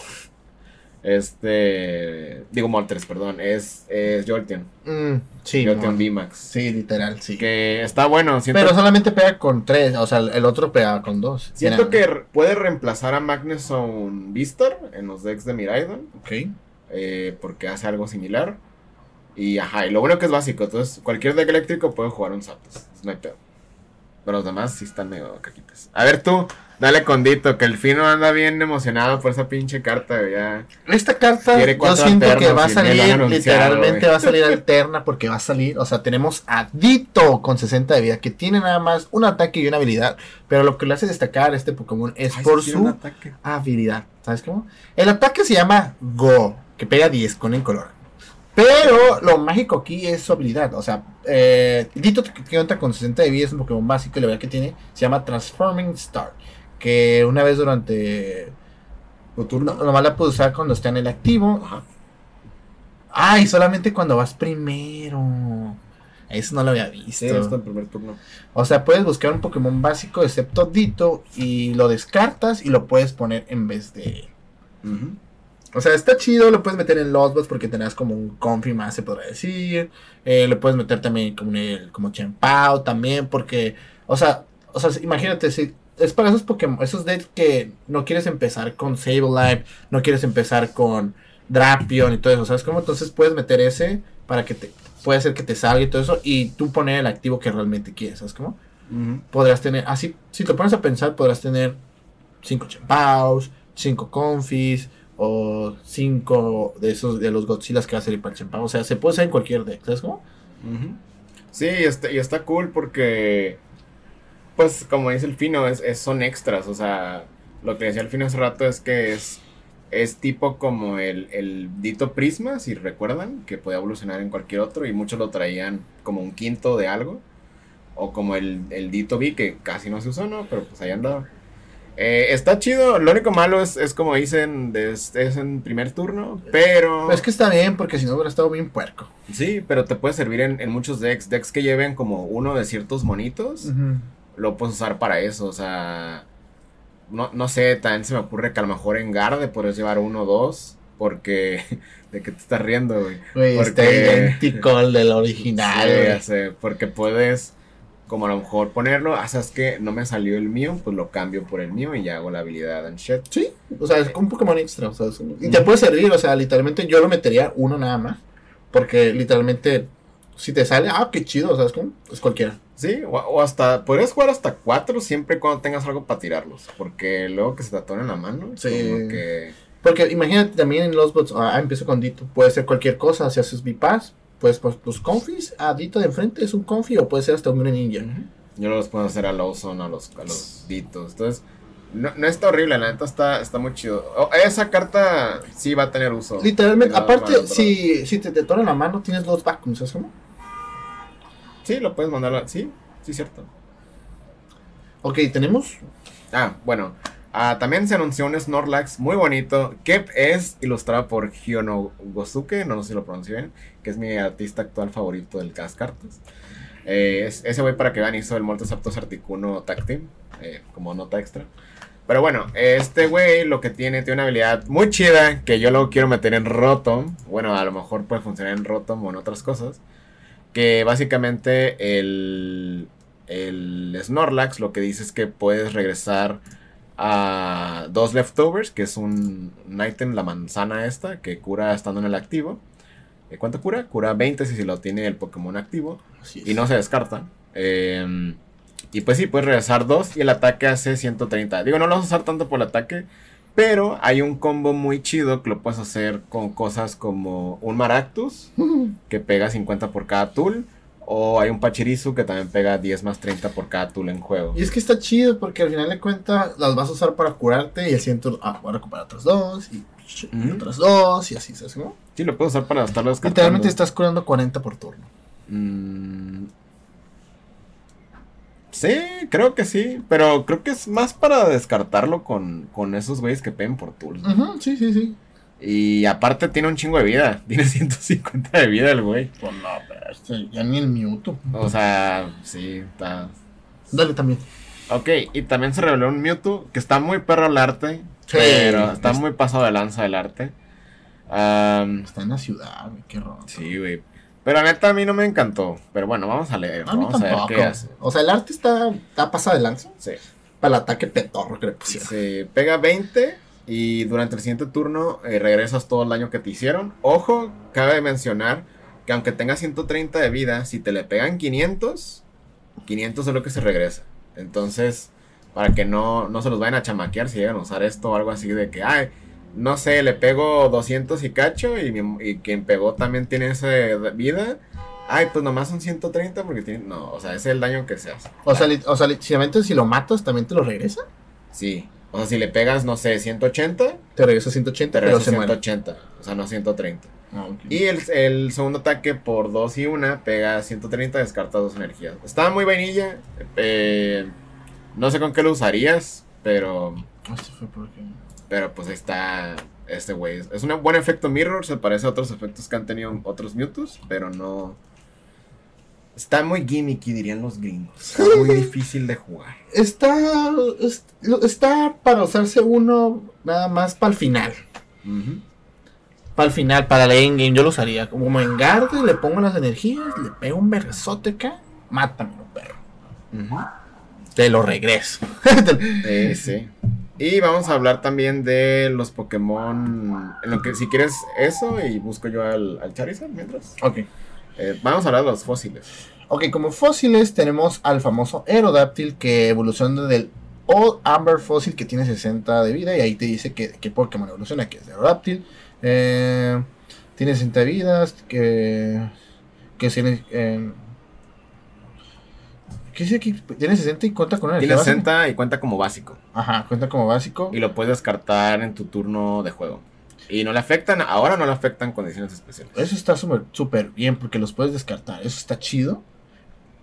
Este. Digo Moltres, perdón. Es, es Jolteon. Mm, sí, Jolteon. VMAX. sí, literal, sí. Que está bueno. Siento, Pero solamente pega con tres, o sea, el otro pega con dos. siento que puede reemplazar a Magneson Vistor en los decks de Miraidon. Ok. eh, porque hace algo similar. Y ajá, y lo bueno que es básico. Entonces, cualquier deck eléctrico puede jugar un Zapdos. No hay pedo. Pero los demás sí están medio caquitas. A ver tú, dale condito, que el fino anda bien emocionado por esa pinche carta, güey, ya. Esta carta yo siento que va a salir, literalmente güey. va a salir alterna porque va a salir, o sea, tenemos a Dito con 60 de vida, que tiene nada más un ataque y una habilidad, pero lo que le hace destacar a este Pokémon es Ay, por su habilidad, ¿sabes cómo? El ataque se llama Go, que pega 10 con incolor. Pero lo mágico aquí es su habilidad. O sea, eh, Dito que cuenta con 60 de vida es un Pokémon básico y la habilidad que tiene se llama Transforming Star. Que una vez durante. ¿Tu turno? No, nomás la puedes usar cuando está en el activo. Ajá. Ay, solamente cuando vas primero. Eso no lo había visto. Sí, está en primer turno. O sea, puedes buscar un Pokémon básico excepto Dito y lo descartas y lo puedes poner en vez de. O sea, está chido, lo puedes meter en los bots porque tenés como un Comfy más, se podría decir. Eh, lo puedes meter también como, el, como Chempao también, porque, o sea, o sea, imagínate, si es para esos Pokémon, esos decks que no quieres empezar con Sableye, no quieres empezar con Drapion y todo eso, ¿sabes cómo? Entonces puedes meter ese para que te, puede hacer que te salga y todo eso, y tú poner el activo que realmente quieres, ¿sabes cómo? Podrás tener, así, si te pones a pensar, podrás tener 5 Chempaos, 5 Confis, o 5 de esos, de los Godzillas que va a salir para el Chempao. O sea, se puede hacer en cualquier deck, ¿sabes cómo? Sí, y está, y está cool porque, pues, como dice el Fino, es, es- son extras. O sea, lo que decía el Fino hace rato es que es, es tipo como el, el Dito Prisma, si recuerdan, que podía evolucionar en cualquier otro y muchos lo traían como un quinto de algo. O como el, el Dito B, que casi no se usó, ¿no? Pero pues ahí andaba. Eh, está chido, lo único malo es, es como dicen, es, es en primer turno, pero... Es que está bien, porque si no hubiera estado bien puerco. Sí, pero te puede servir en, en muchos decks. Decks que lleven como uno de ciertos monitos, lo puedes usar para eso. O sea, no, no sé, también se me ocurre que a lo mejor en Garde puedes llevar uno o dos. Porque, ¿de qué te estás riendo, güey? Güey, está Porque- idéntico al del original, Sí, güey. ya sé, porque puedes, como a lo mejor ponerlo, ah, sabes que no me salió el mío, pues lo cambio por el mío y ya hago la habilidad and shit. Sí, o sea, es como un Pokémon extra. O sea, es y te puede servir, o sea, literalmente yo lo metería uno nada más. Porque literalmente, si te sale, ah, qué chido, ¿sabes cómo? Es cualquiera. Sí, o, o hasta, podrías jugar hasta cuatro siempre y cuando tengas algo para tirarlos. Porque luego que se te atoran la mano, Sí. como que... Porque imagínate también en los bots, ah, empiezo con Dito, puede ser cualquier cosa, si haces Bipass, pues, pues tus confis, ah, Dito de enfrente es un confi o puede ser hasta un Greninja. Yo no los puedo hacer a Lawson, a los, a los ditos. Entonces, no, no está horrible, la neta está, está muy chido. Oh, esa carta sí va a tener uso. Literalmente, aparte, si, si te detonan la mano, tienes los vacuums, ¿sabes cómo? Sí, lo puedes mandar. a- Sí, sí, cierto. Ok, tenemos. Ah, bueno. ah, también se anunció un Snorlax muy bonito que es ilustrado por Hyono Gosuke, no sé si lo pronuncio bien, que es mi artista actual favorito del Cast Cartas. Eh, es- ese güey para que vean hizo el Moltres Aptos Articuno Tag Team, eh, como nota extra. Pero bueno, este güey lo que tiene, tiene una habilidad muy chida que yo lo quiero meter en Rotom. Bueno, a lo mejor puede funcionar en Rotom o en otras cosas. Que básicamente el, el Snorlax lo que dice es que puedes regresar a dos leftovers, que es un, un ítem, la manzana esta, que cura estando en el activo. Eh, ¿Cuánto cura? Cura 20 si lo tiene el Pokémon activo. Y no se descarta. Eh, y pues sí, puedes regresar dos y el ataque hace 130. Digo, no lo vas a usar tanto por el ataque. Pero hay un combo muy chido que lo puedes hacer con cosas como un Maractus, que pega 50 por cada tool. O hay un Pachirisu que también pega 10 más 30 por cada tool en juego. Y es que está chido porque al final de cuentas las vas a usar para curarte y el siguiente turno, ah, voy a recuperar otras dos y, y Ujú. otras dos y así, ¿sabes cómo? Sí, lo puedo usar para descartando. Literalmente estás curando 40 por turno. Mm. Sí, creo que sí. Pero creo que es más para descartarlo con, con esos güeyes que peguen por tools. Ujú, sí, sí, sí. Y aparte tiene un chingo de vida. Tiene 150 de vida el güey. Pues no, pero este, ya ni el Mewtwo. O sea, sí, está. Dale también. Ok, y también se reveló un Mewtwo que está muy perro el arte. Sí, pero está es- muy pasado de lanza el arte. Está en la ciudad, güey, qué roto. sí, güey. Pero neta a mí no me encantó. Pero bueno, vamos a leer. A mí vamos a ver qué hace. O sea, el arte está, está pasado de lanza Sí. para el ataque petorro que le pusieron. Se pega 20 y durante el siguiente turno eh, regresas todo el daño que te hicieron. Ojo, cabe mencionar que aunque tengas 130 de vida, si te le pegan 500, 500 es lo que se regresa. Entonces, para que no, no se los vayan a chamaquear si llegan a usar esto o algo así de que, ay, no sé, le pego 200 y cacho y, y quien pegó también tiene esa vida. Ay, pues nomás son 130 porque tiene... No, o sea, ese es el daño que se hace. O sea, o sea, si, lo matas, también te lo regresa. Sí. O sea, si le pegas, no sé, 180, Te regresa 180, te pero regresa se muere. 180, o sea, no 130. Ah, ok. Y el, el segundo ataque por 2 y 1 pega 130, descarta dos energías. Está muy vainilla. eh, no sé con qué lo usarías, pero Este fue porque... pero pues ahí está este güey. Es un buen efecto mirror, se parece a otros efectos que han tenido otros Mewtwo's, pero no... Está muy gimmicky, dirían los gringos. Está muy difícil de jugar. Está, está para usarse uno nada más para el final. Para el final, para la endgame, yo lo usaría. Como en Garde, le pongo las energías, le pego un vergazote acá, mátamelo, perro. Te lo regreso. Eh, sí. Y vamos a hablar también de los Pokémon. En lo que si quieres eso y busco yo al, al Charizard mientras. ok. Eh, vamos a hablar de los fósiles. Ok, como fósiles tenemos al famoso Aerodactyl que evoluciona del Old Amber Fossil que tiene 60 de vida y ahí te dice que, que Pokémon evoluciona, que es Aerodactyl. Eh, tiene 60 vidas, que, que tiene... Eh, ¿Qué dice aquí? Tiene 60 y cuenta con una Tiene energía básica. 60 y cuenta como básico. Ajá, cuenta como básico. Y lo puedes descartar en tu turno de juego. Y no le afectan, ahora no le afectan condiciones especiales. Eso está súper bien porque los puedes descartar. Eso está chido.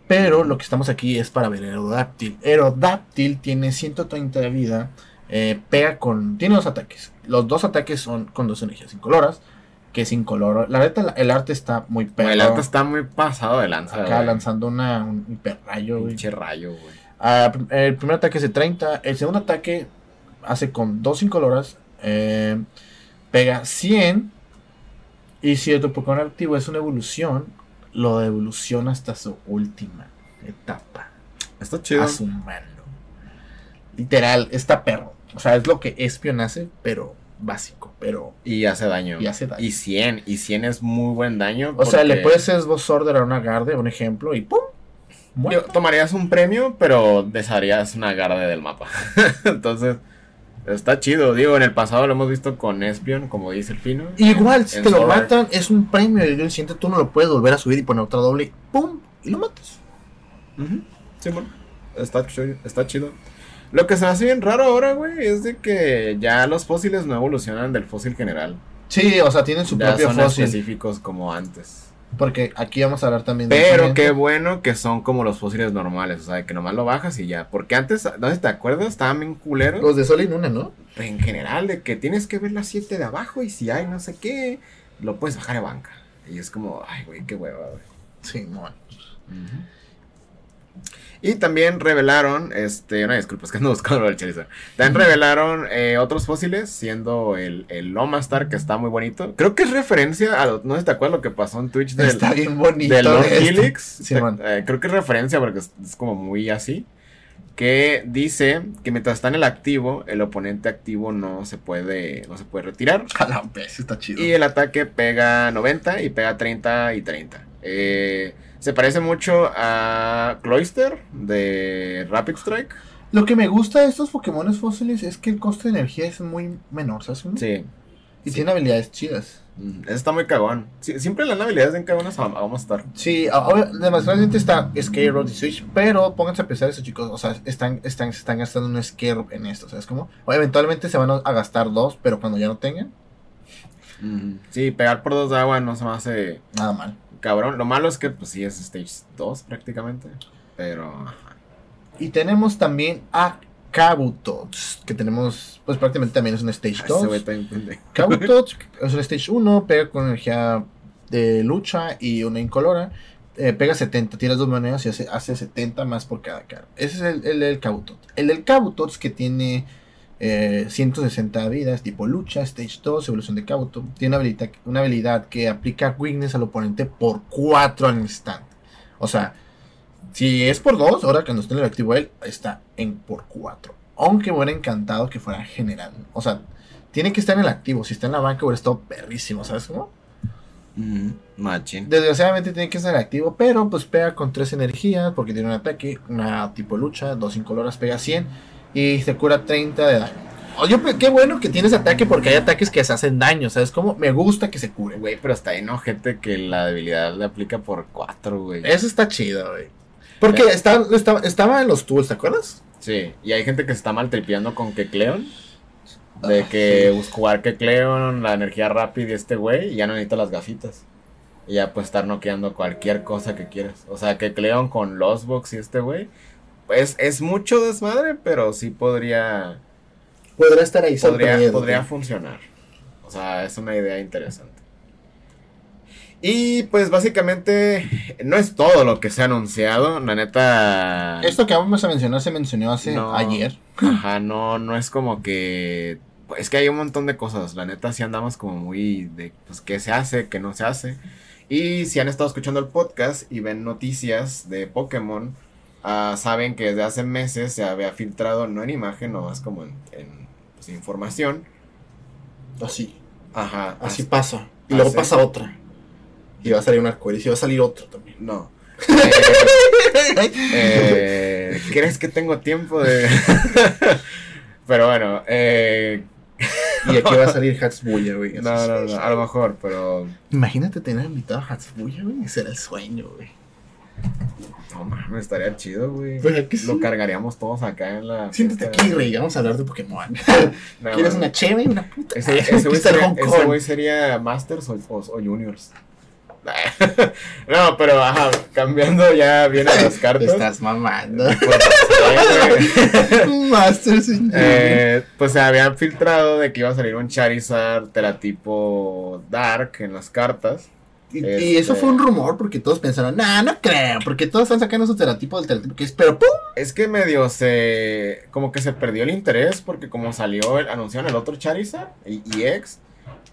Pero lo que estamos aquí es para ver Aerodactyl. Aerodactyl tiene 130 de vida. eh, pega con. Tiene dos ataques. Los dos ataques son con dos energías incoloras. Que es incoloro. La neta, el arte está muy perro. el arte está muy pasado de lanza. Acá güey. lanzando una, un hiperrayo, güey. Pinche rayo, güey. Ah, el primer ataque es de 30. El segundo ataque hace con dos incoloras. eh, pega 100. Y si tu Pokémon activo es una evolución, lo evoluciona hasta su última etapa. Está chido. A su mano. Literal, está perro. O sea, es lo que Espion hace, pero básico. Pero. Y hace daño. Y hace daño. Y 100. Y 100 es muy buen daño. O sea, le puedes esboz order a una Garde, un ejemplo, y ¡pum! Yo, tomarías un premio, pero desharías una garde del mapa. Entonces, está chido. Digo, en el pasado lo hemos visto con Espion, como dice el Fino. Igual, si te lo matan, es un premio. Y el siguiente turno lo puedes volver a subir y poner otra doble. ¡Pum! Y lo matas. Sí, bueno. Está está chido. Lo que se me hace bien raro ahora, güey, es de que ya los fósiles no evolucionan del fósil general. Sí, o sea, tienen su ya propio son fósil. específicos como antes. Porque aquí vamos a hablar también de. Pero qué bueno que son como los fósiles normales, o sea, que nomás lo bajas y ya. Porque antes, no sé si te acuerdas, estaban bien culeros. Los de Sol y Luna, ¿no? en general, de que tienes que ver las 7 de abajo y si hay no sé qué, lo puedes bajar de banca. Y es como, ay, güey, qué hueva, güey. Sí, no. Y también revelaron, este, una disculpa, es que ando buscando del Charizard. También revelaron eh, otros fósiles, siendo el, el Lomastar, que está muy bonito. Creo que es referencia a, no sé si te acuerdas lo que pasó en Twitch del, Está bien bonito. del Lord. Helix. Sí, Te- man. eh, creo que es referencia porque es, es como muy así. Que dice que mientras está en el activo, el oponente activo no se puede, no se puede retirar. A la vez, está chido. Y el ataque pega 90 y pega 30 y 30. Eh, se parece mucho a Cloyster de Rapid Strike. Lo que me gusta de estos Pokémon fósiles es que el coste de energía es muy menor, ¿sabes? Sí. Y Sí. tiene habilidades chidas. Mm, Eso está muy cagón. Sí, siempre las habilidades en cagonas vamos a estar. Sí, demasiadamente está Scare Road y Switch, pero pónganse a pensar eso, chicos. O sea, están, están, se están gastando un Scare en esto, ¿sabes cómo? O eventualmente se van a gastar dos, pero cuando ya no tengan, Mm, Sí, pegar por dos de agua no se me hace nada mal. Cabrón. Lo malo es que, pues sí, es Stage 2 prácticamente. Pero. Y tenemos también a Kabutops, que tenemos, pues prácticamente también es un Stage Ese güey 2. está bien pendejo. Kabutops es un Stage 1, pega con energía de lucha y una incolora. Eh, pega 70, tiras dos monedas y hace, hace 70 más por cada cara. Ese es el, el del Kabutops. El del Kabutops que tiene eh, 160 vidas, tipo lucha, Stage 2, evolución de Kabutops. Tiene una habilidad, una habilidad que aplica weakness al oponente por 4 al instante. O sea, si es por 2, ahora cuando esté en el activo él, está en por 4. Aunque me hubiera encantado que fuera general. O sea, tiene que estar en el activo. Si está en la banca hubiera estado perrísimo, ¿sabes cómo? Mm. Desgraciadamente tiene que estar activo, pero pues pega con 3 energías porque tiene un ataque, una tipo lucha, dos incoloras, pega 100 y se cura 30 de daño. Oye, pues, qué bueno que tienes ataque porque hay ataques que se hacen daño, ¿sabes cómo? Me gusta que se cure. Güey, pero está bien ojete que la debilidad le aplica por 4, güey. Eso está chido, güey. Porque Ya. está, estaba, estaba en los tools, ¿te acuerdas? Sí, y hay gente que se está maltripeando con Kecleon. De Ah, que sí. jugar Kecleon, la energía rápida y este güey, y ya no necesita las gafitas. Y ya puede estar noqueando cualquier cosa que quieras. O sea, Kecleon con los box y este güey. Pues es mucho desmadre, pero sí podría. Podría estar ahí Podría, podría funcionar. O sea, es una idea interesante. Y pues básicamente no es todo lo que se ha anunciado. La neta. Esto que vamos a mencionar se mencionó hace No. ayer. Ajá, no, no es como que. Es que hay un montón de cosas. La neta, sí andamos como muy de. Pues, qué se hace, qué no se hace. Y si han estado escuchando el podcast y ven noticias de Pokémon, ah, saben que desde hace meses se había filtrado, no en imagen, nomás como en, en, pues, información. Así, Ajá. así as- pasa. Y luego pasa otra. Y va a salir un arcoíris y va a salir otro también. No. Eh, eh, ¿Crees que tengo tiempo de.? Pero bueno, eh, y aquí va a salir Hatsbuya, güey. no, no, no, a lo mejor, pero. Imagínate tener invitado a Hatsbuya, güey. Ese era el sueño, güey. No mames, estaría chido, güey. Lo cargaríamos todos acá en la. Siéntate aquí, rey. Vamos a hablar de Pokémon. No, ¿Quieres una cheve una puta? Ese, ese güey sería, ese Masters o, o- o Juniors. no, pero ajá, cambiando ya bien a las cartas. estás mamando. Pues. Masters Eh, pues se había filtrado de que iba a salir un Charizard teratipo Dark en las cartas. Y, y eso este- fue un rumor porque todos pensaron, nah, no creo, porque todos están sacando su teratipo del teratipo que es, pero ¡pum! Es que medio se. Como que se perdió el interés porque, como salió, el, anunciaron el otro Charizard y, y X,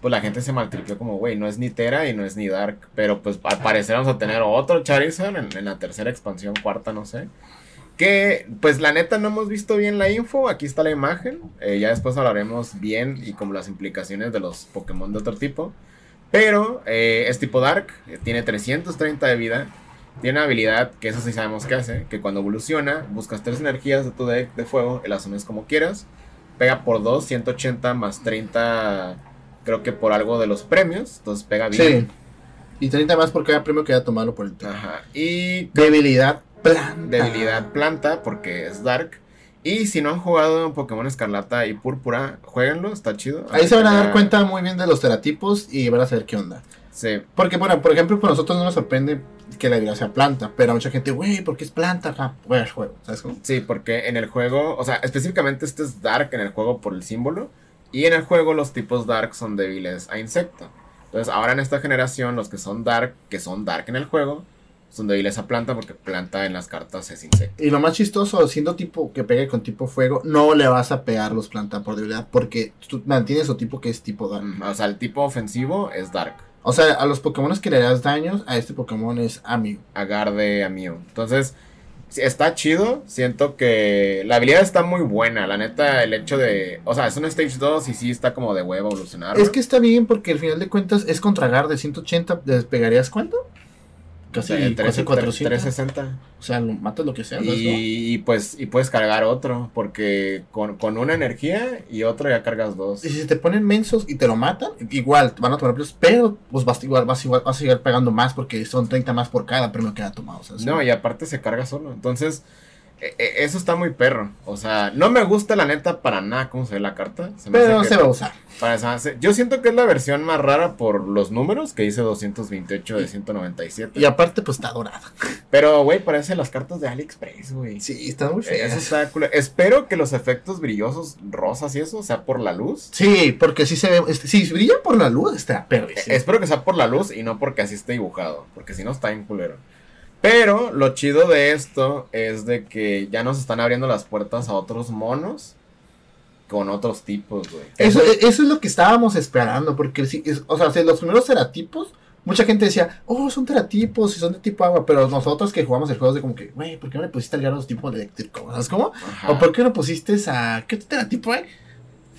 pues la gente se maltripió como, güey, no es ni Tera y no es ni Dark. Pero pues al parecer vamos a tener otro Charizard en, en la tercera expansión, cuarta, no sé. Que, pues la neta no hemos visto bien la info. Aquí está la imagen. eh, ya después hablaremos bien y como las implicaciones de los Pokémon de otro tipo. Pero eh, es tipo Dark, eh, tiene 330 de vida. Tiene una habilidad que eso sí sabemos que hace, que cuando evoluciona, buscas tres energías de tu deck de fuego las unes como quieras. Pega por 2, 180 más 30, creo que por algo de los premios. Entonces pega bien. Sí. Y 30 más por cada premio que haya tomado por el tema. Ajá. Y Debilidad planta. debilidad planta porque es Dark. Y si no han jugado Pokémon Escarlata y Púrpura, jueguenlo, está chido. Ahí se van a dar Ah, cuenta muy bien de los teratipos y van a saber qué onda. Sí, Porque, bueno, por ejemplo, por nosotros no nos sorprende que la debilidad sea planta, pero a mucha gente, güey, ¿por qué es planta? Ah, pues, juego, ¿sabes cómo? sí, porque en el juego, o sea, específicamente este es Dark en el juego por el símbolo. Y en el juego los tipos Dark son débiles a insecto. Entonces ahora en esta generación los que son Dark, que son Dark en el juego, son débiles a planta porque planta en las cartas es insecto. Y lo más chistoso, siendo tipo que pegue con tipo fuego, no le vas a pegar los planta por debilidad, porque tú mantienes su tipo que es tipo dark. Mm, O sea, el tipo ofensivo es Dark. O sea, a los Pokémon que le das daños, a este Pokémon es amigo. Agarde a Mew. Entonces, está chido. Siento que la habilidad está muy buena. La neta, el hecho de. O sea, es un Stage 2 y sí está como de huevo evolucionar. Es que está bien porque al final de cuentas es contra Gar de 180, ¿despegarías cuánto? Casi, O sea, casi 13, 400. 360. O sea, lo matas lo que sea. ¿sabes, no? Y, y pues y puedes cargar otro, porque con, con una energía y otra ya cargas dos. Y si te ponen mensos y te lo matan, igual te van a tomar premios, pero pues vas igual, vas igual, vas a seguir pagando más porque son 30 más por cada premio que haya tomado. ¿sabes? No, y aparte se carga solo. Entonces, eso está muy perro. O sea, no me gusta la neta para nada cómo se ve la carta. Se me pero hace se va a usar. para- hace- yo siento que es la versión más rara por los números que dice 228 de 197. Y aparte, pues está dorada. Pero, güey, parece las cartas de AliExpress, güey. Sí, está muy Eso fea. está cool. Espero que los efectos brillosos, rosas y eso, sea por la luz. Sí, porque si se ve, este, si brilla por la luz, está perro. Eh, Espero que sea por la luz y no porque así esté dibujado. Porque si no está bien culero. Pero lo chido de esto es de que ya nos están abriendo las puertas a otros monos con otros tipos, güey. Eso, eso es lo que estábamos esperando, porque si, es- o sea, si los primeros teratipos, mucha gente decía, oh, son teratipos y son de tipo agua, pero nosotros que jugamos el juego es de como que, güey, ¿por qué no le pusiste al garos tipo eléctrico? ¿Sabes cómo? Ajá. ¿O por qué no pusiste a, qué teratipo hay?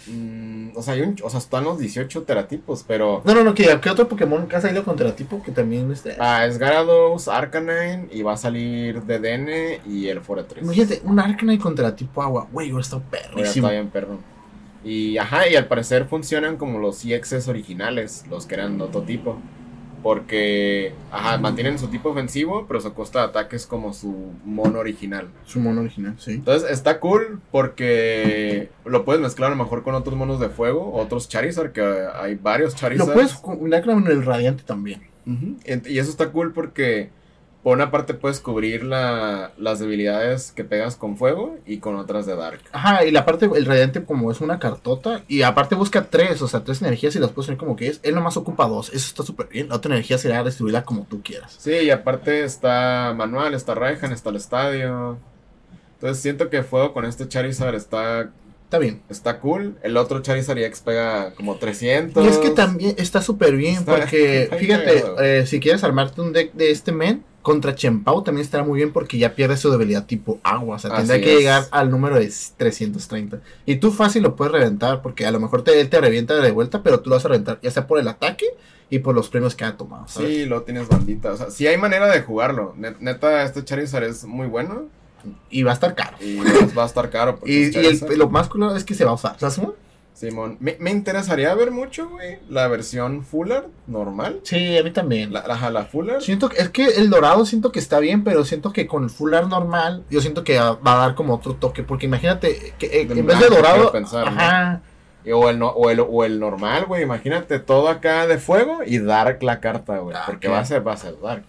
Mm, o sea, hay un, o sea, están los 18 teratipos, pero... No, no, no, ¿qué, qué otro Pokémon que ha salido con teratipo que también este? Ah, es Gyarados, Arcanine y va a salir DDN y el Foretrix. Imagínate, un Arcanine con teratipo agua, güey, está perrísimo. está bien, perro. Y ajá, y al parecer funcionan como los EXs originales, los que eran de otro tipo. Porque, ajá, mantienen su tipo ofensivo, pero su costa de ataque es como su mono original. Su mono original, sí. Entonces está cool porque lo puedes mezclar a lo mejor con otros monos de fuego, otros Charizard, que hay varios Charizard. Lo puedes combinar con el radiante también. Y eso está cool porque por una parte puedes cubrir la- las debilidades que pegas con fuego y con otras de Dark. Ajá, y la parte, el radiante como es una cartota, y aparte busca tres, o sea, tres energías y las puedes tener como que es. Él nomás ocupa dos, eso está súper bien. La otra energía será distribuirla como tú quieras. Sí, y aparte está Manual, está Raihan, está el estadio. Entonces siento que fuego con este Charizard está, Está bien. está cool. El otro Charizard EX pega como 300. Y es que también está súper bien, Está- porque está fíjate, eh, si quieres armarte un deck de este men, contra Chempao también estará muy bien porque ya pierde su debilidad tipo agua. O sea, tendrá Así que es. llegar al número de 330. Y tú fácil lo puedes reventar porque a lo mejor te, él te revienta de vuelta, pero tú lo vas a reventar ya sea por el ataque y por los premios que ha tomado. ¿sabes? Sí, lo tienes bandita. O sea, sí hay manera de jugarlo. Net- Neta, este Charizard es muy bueno. Y va a estar caro. Y va a estar caro. Y, el- lo más cool es que se va a usar. ¿Sabes? Simón, me, me interesaría ver mucho, güey, la versión Full Art normal. Sí, a mí también. La, la, la Full Art. Siento que, es que el dorado siento que está bien, pero siento que con el full art normal, yo siento que va a dar como otro toque. Porque imagínate que eh, en vez de dorado, ajá, O el, o, el, o el normal, güey. Imagínate todo acá de fuego y Dark la carta, güey. Ah, porque va a ser, va a ser Dark.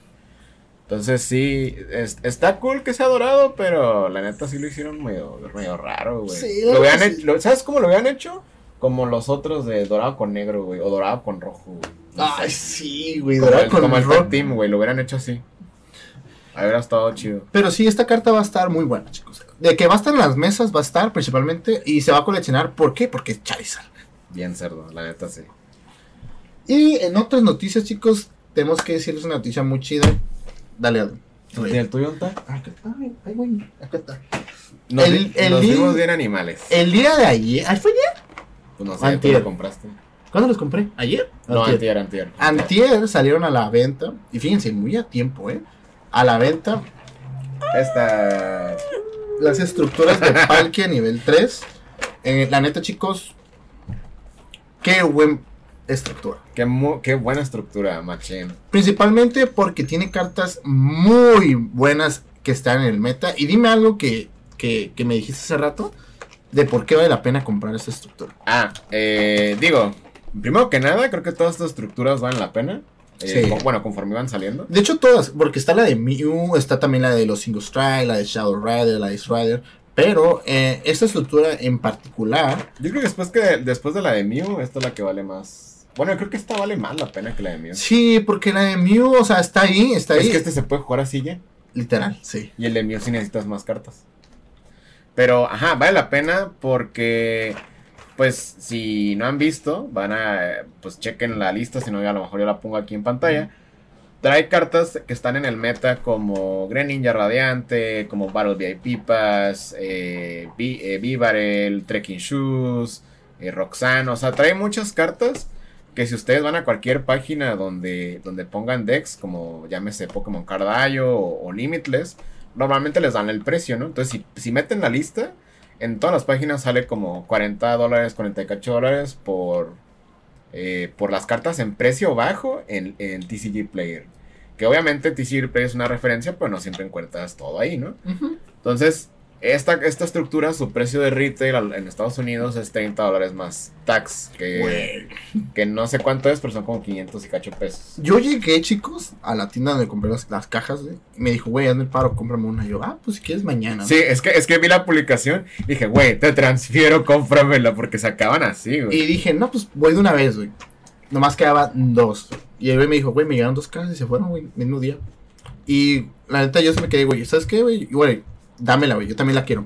Entonces sí, es- está cool que sea dorado, pero la neta sí lo hicieron medio, medio raro, güey. Sí, lo hubieran sí. hecho- lo- ¿Sabes cómo lo habían hecho? Como los otros de dorado con negro, güey. O dorado con rojo, güey. No Ay, sé. sí, güey, dorado el, con como el rojo. tag team, güey. Lo hubieran hecho así. Hubiera estado chido. Pero sí, esta carta va a estar muy buena, chicos. De que va a estar en las mesas, va a estar principalmente. Y se va a coleccionar. ¿Por qué? Porque es Charizard. Bien cerdo, la neta sí. Y en otras noticias, chicos, tenemos que decirles una noticia muy chida. Dale, Adam. ¿Y el tuyo está? Acá está, ay, ay, güey, acá está. Nos, El- nos vimos bien animales. El día de ayer. ¿Ay, fue ayer? Pues no sé, tú Antier. lo compraste. ¿Cuándo los compré? ¿Ayer? No, Antier. antier, antier. Antier salieron a la venta. Y fíjense, muy a tiempo, ¿eh? A la venta Esta. las estructuras de Palkia a nivel 3. Eh, la neta, chicos, qué buen estructura. Qué, qué buena estructura, machín. Principalmente porque tiene cartas muy buenas que están en el meta. Y dime algo que, que, que me dijiste hace rato de por qué vale la pena comprar esta estructura. Ah, eh, digo, primero que nada, creo que todas estas estructuras valen la pena. Eh, Sí. con- bueno, conforme iban saliendo. De hecho, todas, porque está la de Mew, está también la de los Single Strike, la de Shadow Rider, la de Ice Rider. Pero eh, esta estructura en particular, Yo creo que después, que después de la de Mew, esta es la que vale más. Bueno, yo creo que esta vale más la pena que la de Mew. sí, porque la de Mew, o sea, está ahí, está ahí. Es que este se puede jugar así ya. Literal, sí. Y el de Mew sí necesitas más cartas. Pero, ajá, vale la pena porque, pues, si no han visto, van a, pues, chequen la lista, si no, a lo mejor yo la pongo aquí en pantalla. Trae cartas que están en el meta como Greninja Radiante, como Battle VIP Pass, eh, eh, Vivarel, Trekking Shoes, eh, Roxanne. O sea, trae muchas cartas que si ustedes van a cualquier página donde, donde pongan decks, como llámese Pokémon Cardayo o, o Limitless, normalmente les dan el precio, ¿no? Entonces, si, si meten la lista, en todas las páginas sale como 40 dólares, 48 dólares por, eh, por las cartas en precio bajo en, en TCG Player. Que obviamente TCG Player es una referencia, pero no siempre encuentras todo ahí, ¿no? Entonces, esta, esta estructura, su precio de retail en Estados Unidos es 30 dólares más tax, que, que no sé cuánto es, pero son como 500 y cacho pesos. Yo llegué, chicos, a la tienda donde compré las, las cajas, güey. Y me dijo, güey, hazme el paro, cómprame una. Y yo, ah, pues si quieres mañana. Sí, es que, es que vi la publicación y dije, güey, te transfiero, cómpramela, porque se acaban así, güey. Y dije, no, pues voy de una vez, güey. Nomás quedaban dos. Y el güey me dijo, güey, me llegaron dos cajas y se fueron, güey, mismo día. Y la neta yo se me quedé, güey, ¿sabes qué, güey? Güey, dámela, güey, yo también la quiero.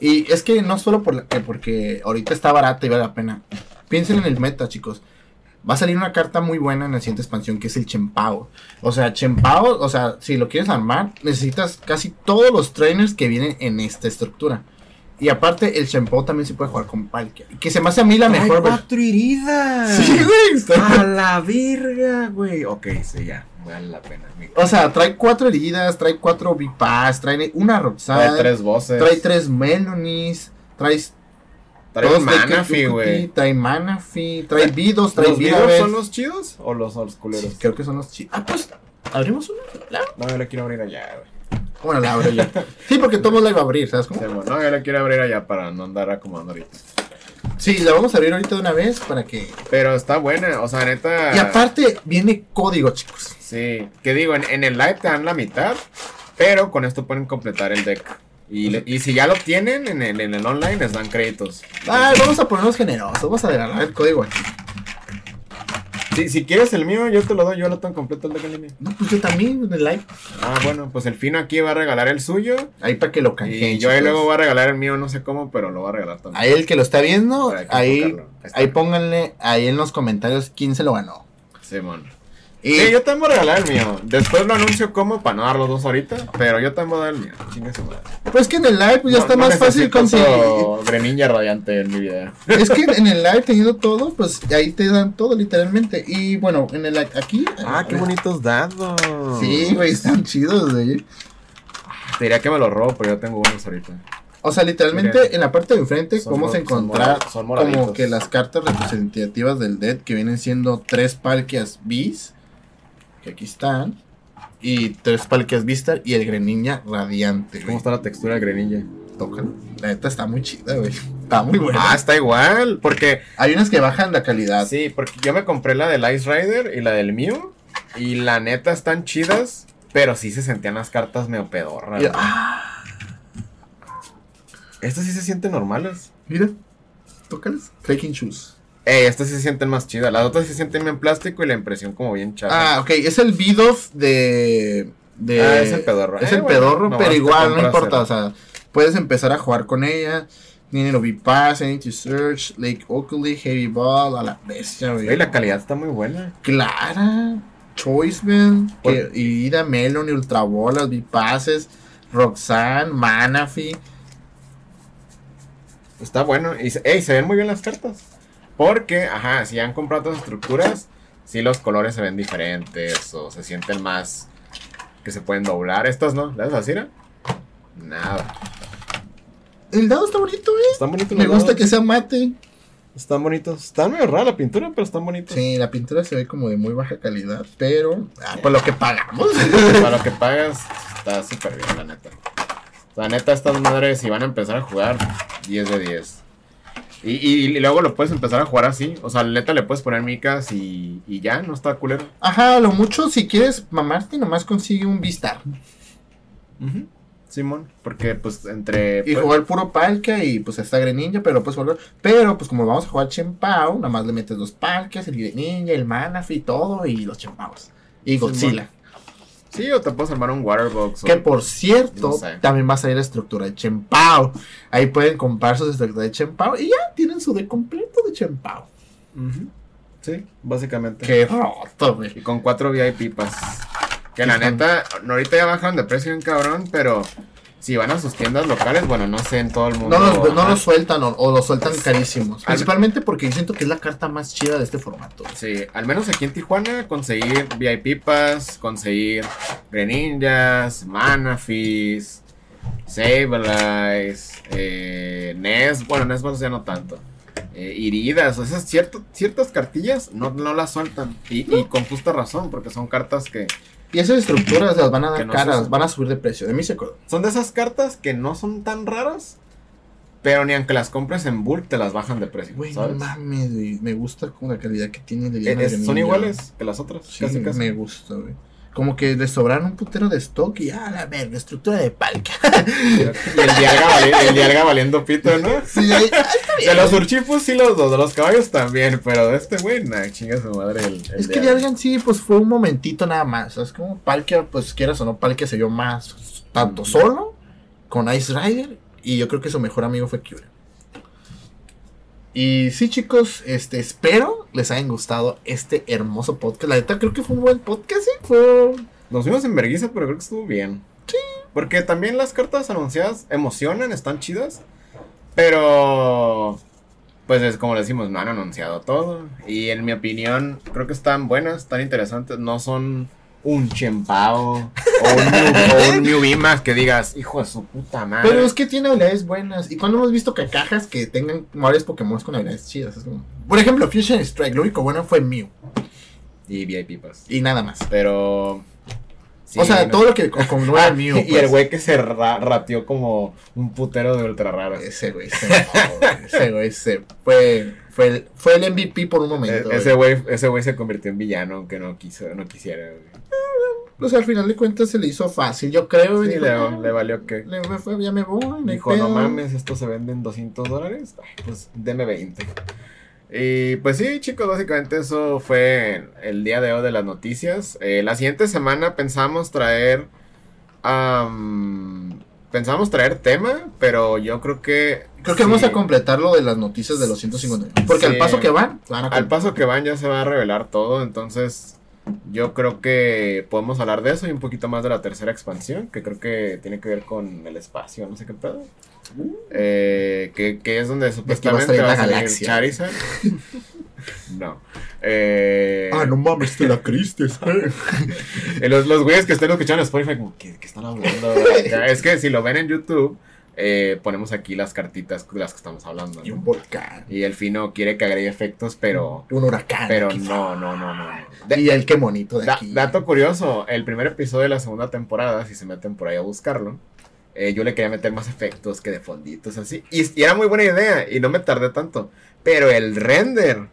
Y es que no solo por la- que porque ahorita está barata y vale la pena. Piensen en el meta, chicos. Va a salir una carta muy buena en la siguiente expansión que es el Chempao. O sea, Chempao, o sea, si lo quieres armar, necesitas casi todos los trainers que vienen en esta estructura. Y aparte, el Chempao también se puede jugar con Palkia. Que se me hace a mí la mejor versión. heridas! Sí, güey. está- ¡A la verga, güey! Ok, sí, ya, vale la pena. O sea, trae cuatro heridas, trae cuatro Vipas, trae una Roxanne, Trae tres voces. trae tres Melonies, trae Trae Deku güey. Trae Manaphy, trae Vidos, trae ¿Los Vida videos son los chidos o los, los culeros? Creo que son los chidos. Ah, pues, ¿abrimos una? ¿La? No, yo la quiero abrir allá, güey. Bueno, la abro yo. Sí, porque todo la iba a abrir, ¿sabes cómo? Sí, bueno, no, yo la quiero abrir allá para no andar acomodando ahorita. Sí, la vamos a abrir ahorita de una vez para que... Pero está buena, o sea, neta. Y aparte, viene código, chicos. Sí, que digo, en, en el live te dan la mitad, pero con esto pueden completar el deck. Y, le- y si ya lo tienen en el, en el online, les dan créditos. Ah, vamos a ponernos generosos, vamos a regalar el código aquí. Si, si quieres el mío, yo te lo doy, yo lo tengo completo el línea. No, pues yo también el live. Ah, bueno, pues el fino aquí va a regalar el suyo. Ahí para que lo canjeen, Y yo ahí luego voy a regalar el mío, no sé cómo, pero lo voy a regalar también. Ahí el que lo está viendo, ahí, ahí pónganle ahí en los comentarios quién se lo ganó. Simón. Y Sí, yo te voy a regalar el mío. Después lo anuncio como para no dar los dos ahorita, pero yo te voy a dar el mío. Chingue su madre. pues que en el live pues, ya No- está no más fácil conseguir. Greninja radiante en mi video. Es que en el live teniendo todo, pues ahí te dan todo literalmente. Y bueno, en el aquí. Ah, bonitos dados. Sí, güey, están chidos, güey. Te diría que me los robo, pero yo tengo unos ahorita. O sea, literalmente Miren. en la parte de enfrente mor- son encontrar mora- son como que las cartas representativas del dead que vienen siendo tres palquias bis, que aquí están, y tres palquias Vistar y el Greninja radiante. ¿Cómo güey. está la textura del Greninja? Tócalo. La neta está muy chida, güey. Está muy buena. Ah, está igual. Porque, Hay unas que bajan la calidad. sí, porque yo me compré la del Ice Rider y la del Mew. Y la neta están chidas, pero sí se sentían las cartas medio pedorras. Ah, Estas sí se sienten normales. mira, tócalas. Faking shoes. Ey, estas se sienten más chidas. Las otras se sienten bien plástico y la impresión como bien chata. Ah, ok, es el Bidoff de, de. Ah, es el pedorro. Es Eh, el bueno, pedorro, pero igual, no importa. O sea, puedes empezar a jugar con ella. Tiene lo Pass, Energy Search, Lake Oakley, Heavy Ball, a la bestia, güey. Ey, la calidad está muy buena. Clara, Choiceman, Por- que- Ida, Melon, Ultra Bolas, Passes, Roxanne, Manaphy. Está bueno. Y ey, se ven muy bien las cartas. Porque, ajá, si han comprado otras estructuras, sí los colores se ven diferentes o se sienten más que se pueden doblar. Estas no, ¿las así? Nada. El dado está bonito, güey. Están bonitos Me los gusta dados. que sea mate. Están bonitos. Están medio rara la pintura, pero están bonitos. Sí, la pintura se ve como de muy baja calidad, pero ah, por lo que pagamos. Para lo que pagas, está súper bien, la neta. La neta, estas madres, si van a empezar a jugar, 10 de 10. Y, y, y luego lo puedes empezar a jugar así. O sea, la neta le puedes poner micas y, y ya, no está culero. Ajá, lo mucho, si quieres mamarte, nomás consigue un Vistar. Simón, porque pues entre... Y pues, jugar puro Palkia y pues está Greninja, pero pues jugar. Pero pues como vamos a jugar Chempao, nada más le metes los Palkias, el Greninja, el Manaphy y todo, y los Chempaos. Y Godzilla. Sí, o te puedes armar un waterbox. o- Que por cierto, No sé. también va a salir la estructura de Chempao. Ahí pueden comprar sus estructuras de Chempao y ya tienen su de completo de Chempao. Ujú. Sí, básicamente. Qué roto, güey. Y con cuatro VIP pas. Que la Están- neta, ahorita ya bajan de precio en cabrón, pero si van a sus tiendas locales, bueno, no sé en todo el mundo. No los, no los sueltan o, o los sueltan carísimos. Al- Principalmente porque yo siento que es la carta más chida de este formato. Sí, al menos aquí en Tijuana, conseguir VIP Pass, conseguir Greninjas, Manafis, Sableye, eh, Nes, bueno, Nesbos ya no tanto. Eh, Iridas, o esas cierto- ciertas cartillas no, no las sueltan. Y, y con justa razón, porque son cartas que. Y esas estructuras las van a dar no caras, van a subir de precio. De mí se acuerdo. Son de esas cartas que no son tan raras, pero ni aunque las compres en bulk te las bajan de precio. Güey, no ¿sabes? mames, güey. Me gusta con la calidad que tiene de Eh, es- Greninja. son iguales que las otras, Sí, casi casi. me gusta, güey. Como que le sobraron un putero de stock y a la verga, estructura de palca. Y el dialga, vali- el dialga valiendo pito, ¿no? sí, ahí, ah, está De los urchipos sí los dos, de los caballos también, pero de este güey, nah, chinga su madre el, el Es que Dialga. Dialgan sí, pues fue un momentito nada más. Es como Palkia, pues quieras o no, Palkia se vio más tanto solo con Ice Rider. Y yo creo que su mejor amigo fue Kyura. Y sí, chicos, este, espero les hayan gustado este hermoso podcast. La neta, creo que fue un buen podcast, ¿sí? Fue. Nos fuimos en vergüenza, pero creo que estuvo bien. Sí. Porque también las cartas anunciadas emocionan, están chidas, pero... Pues es como le decimos, no han anunciado todo. Y en mi opinión, creo que están buenas, están interesantes. No son un Chempao o un, Mew- o un Mew Bimax que digas, hijo de su puta madre. Pero es que tiene habilidades buenas. Y cuando hemos visto que cajas que tengan varios Pokémon con habilidades chidas. es como- Por ejemplo, Fusion Strike, lo único bueno fue Mew. Y VIP Pass. Y nada más. Pero... sí, o sea, no- todo lo que con, con no era Mew. y pues. el güey que se ra- rateó como un putero de ultra raros. Ese güey se mamó, güey. Ese güey se fue, fue, el, fue el MVP por un momento. E- ese güey ese güey se convirtió en villano aunque no quiso no quisiera güey. Pues al final de cuentas se le hizo fácil, yo creo. y Sí, dijo, le, "Ah, le valió que le me fue, ya me voy. dijo no pedo". mames esto se vende en 200 dólares pues deme 20 y pues sí chicos básicamente eso fue el día de hoy de las noticias Eh, la siguiente semana pensamos traer am, pensamos traer tema pero yo creo que Creo que sí, vamos a completar lo de las noticias de los 150. Porque Sí. al paso que van, van a Al paso que van ya se va a revelar todo, entonces yo creo que podemos hablar de eso y un poquito más de la tercera expansión, que creo que tiene que ver con el espacio, no sé qué pedo. Eh, que, que es donde supuestamente va a salir. Charizard. no. Eh, Ah, no mames, te la criste. eh, los, los güeyes que estén escuchando en Spotify, como, ¿qué, qué están hablando? Es que si lo ven en YouTube, eh, ponemos aquí las cartitas de las que estamos hablando. y un volcán. Y el fino quiere que agregue efectos, pero... Un huracán. Pero no, no, no, no. Y el qué bonito de da- aquí. dato curioso, el primer episodio de la segunda temporada, si se meten por ahí a buscarlo, eh, yo le quería meter más efectos que de fonditos así. Y, y era muy buena idea y no me tardé tanto. Pero el render,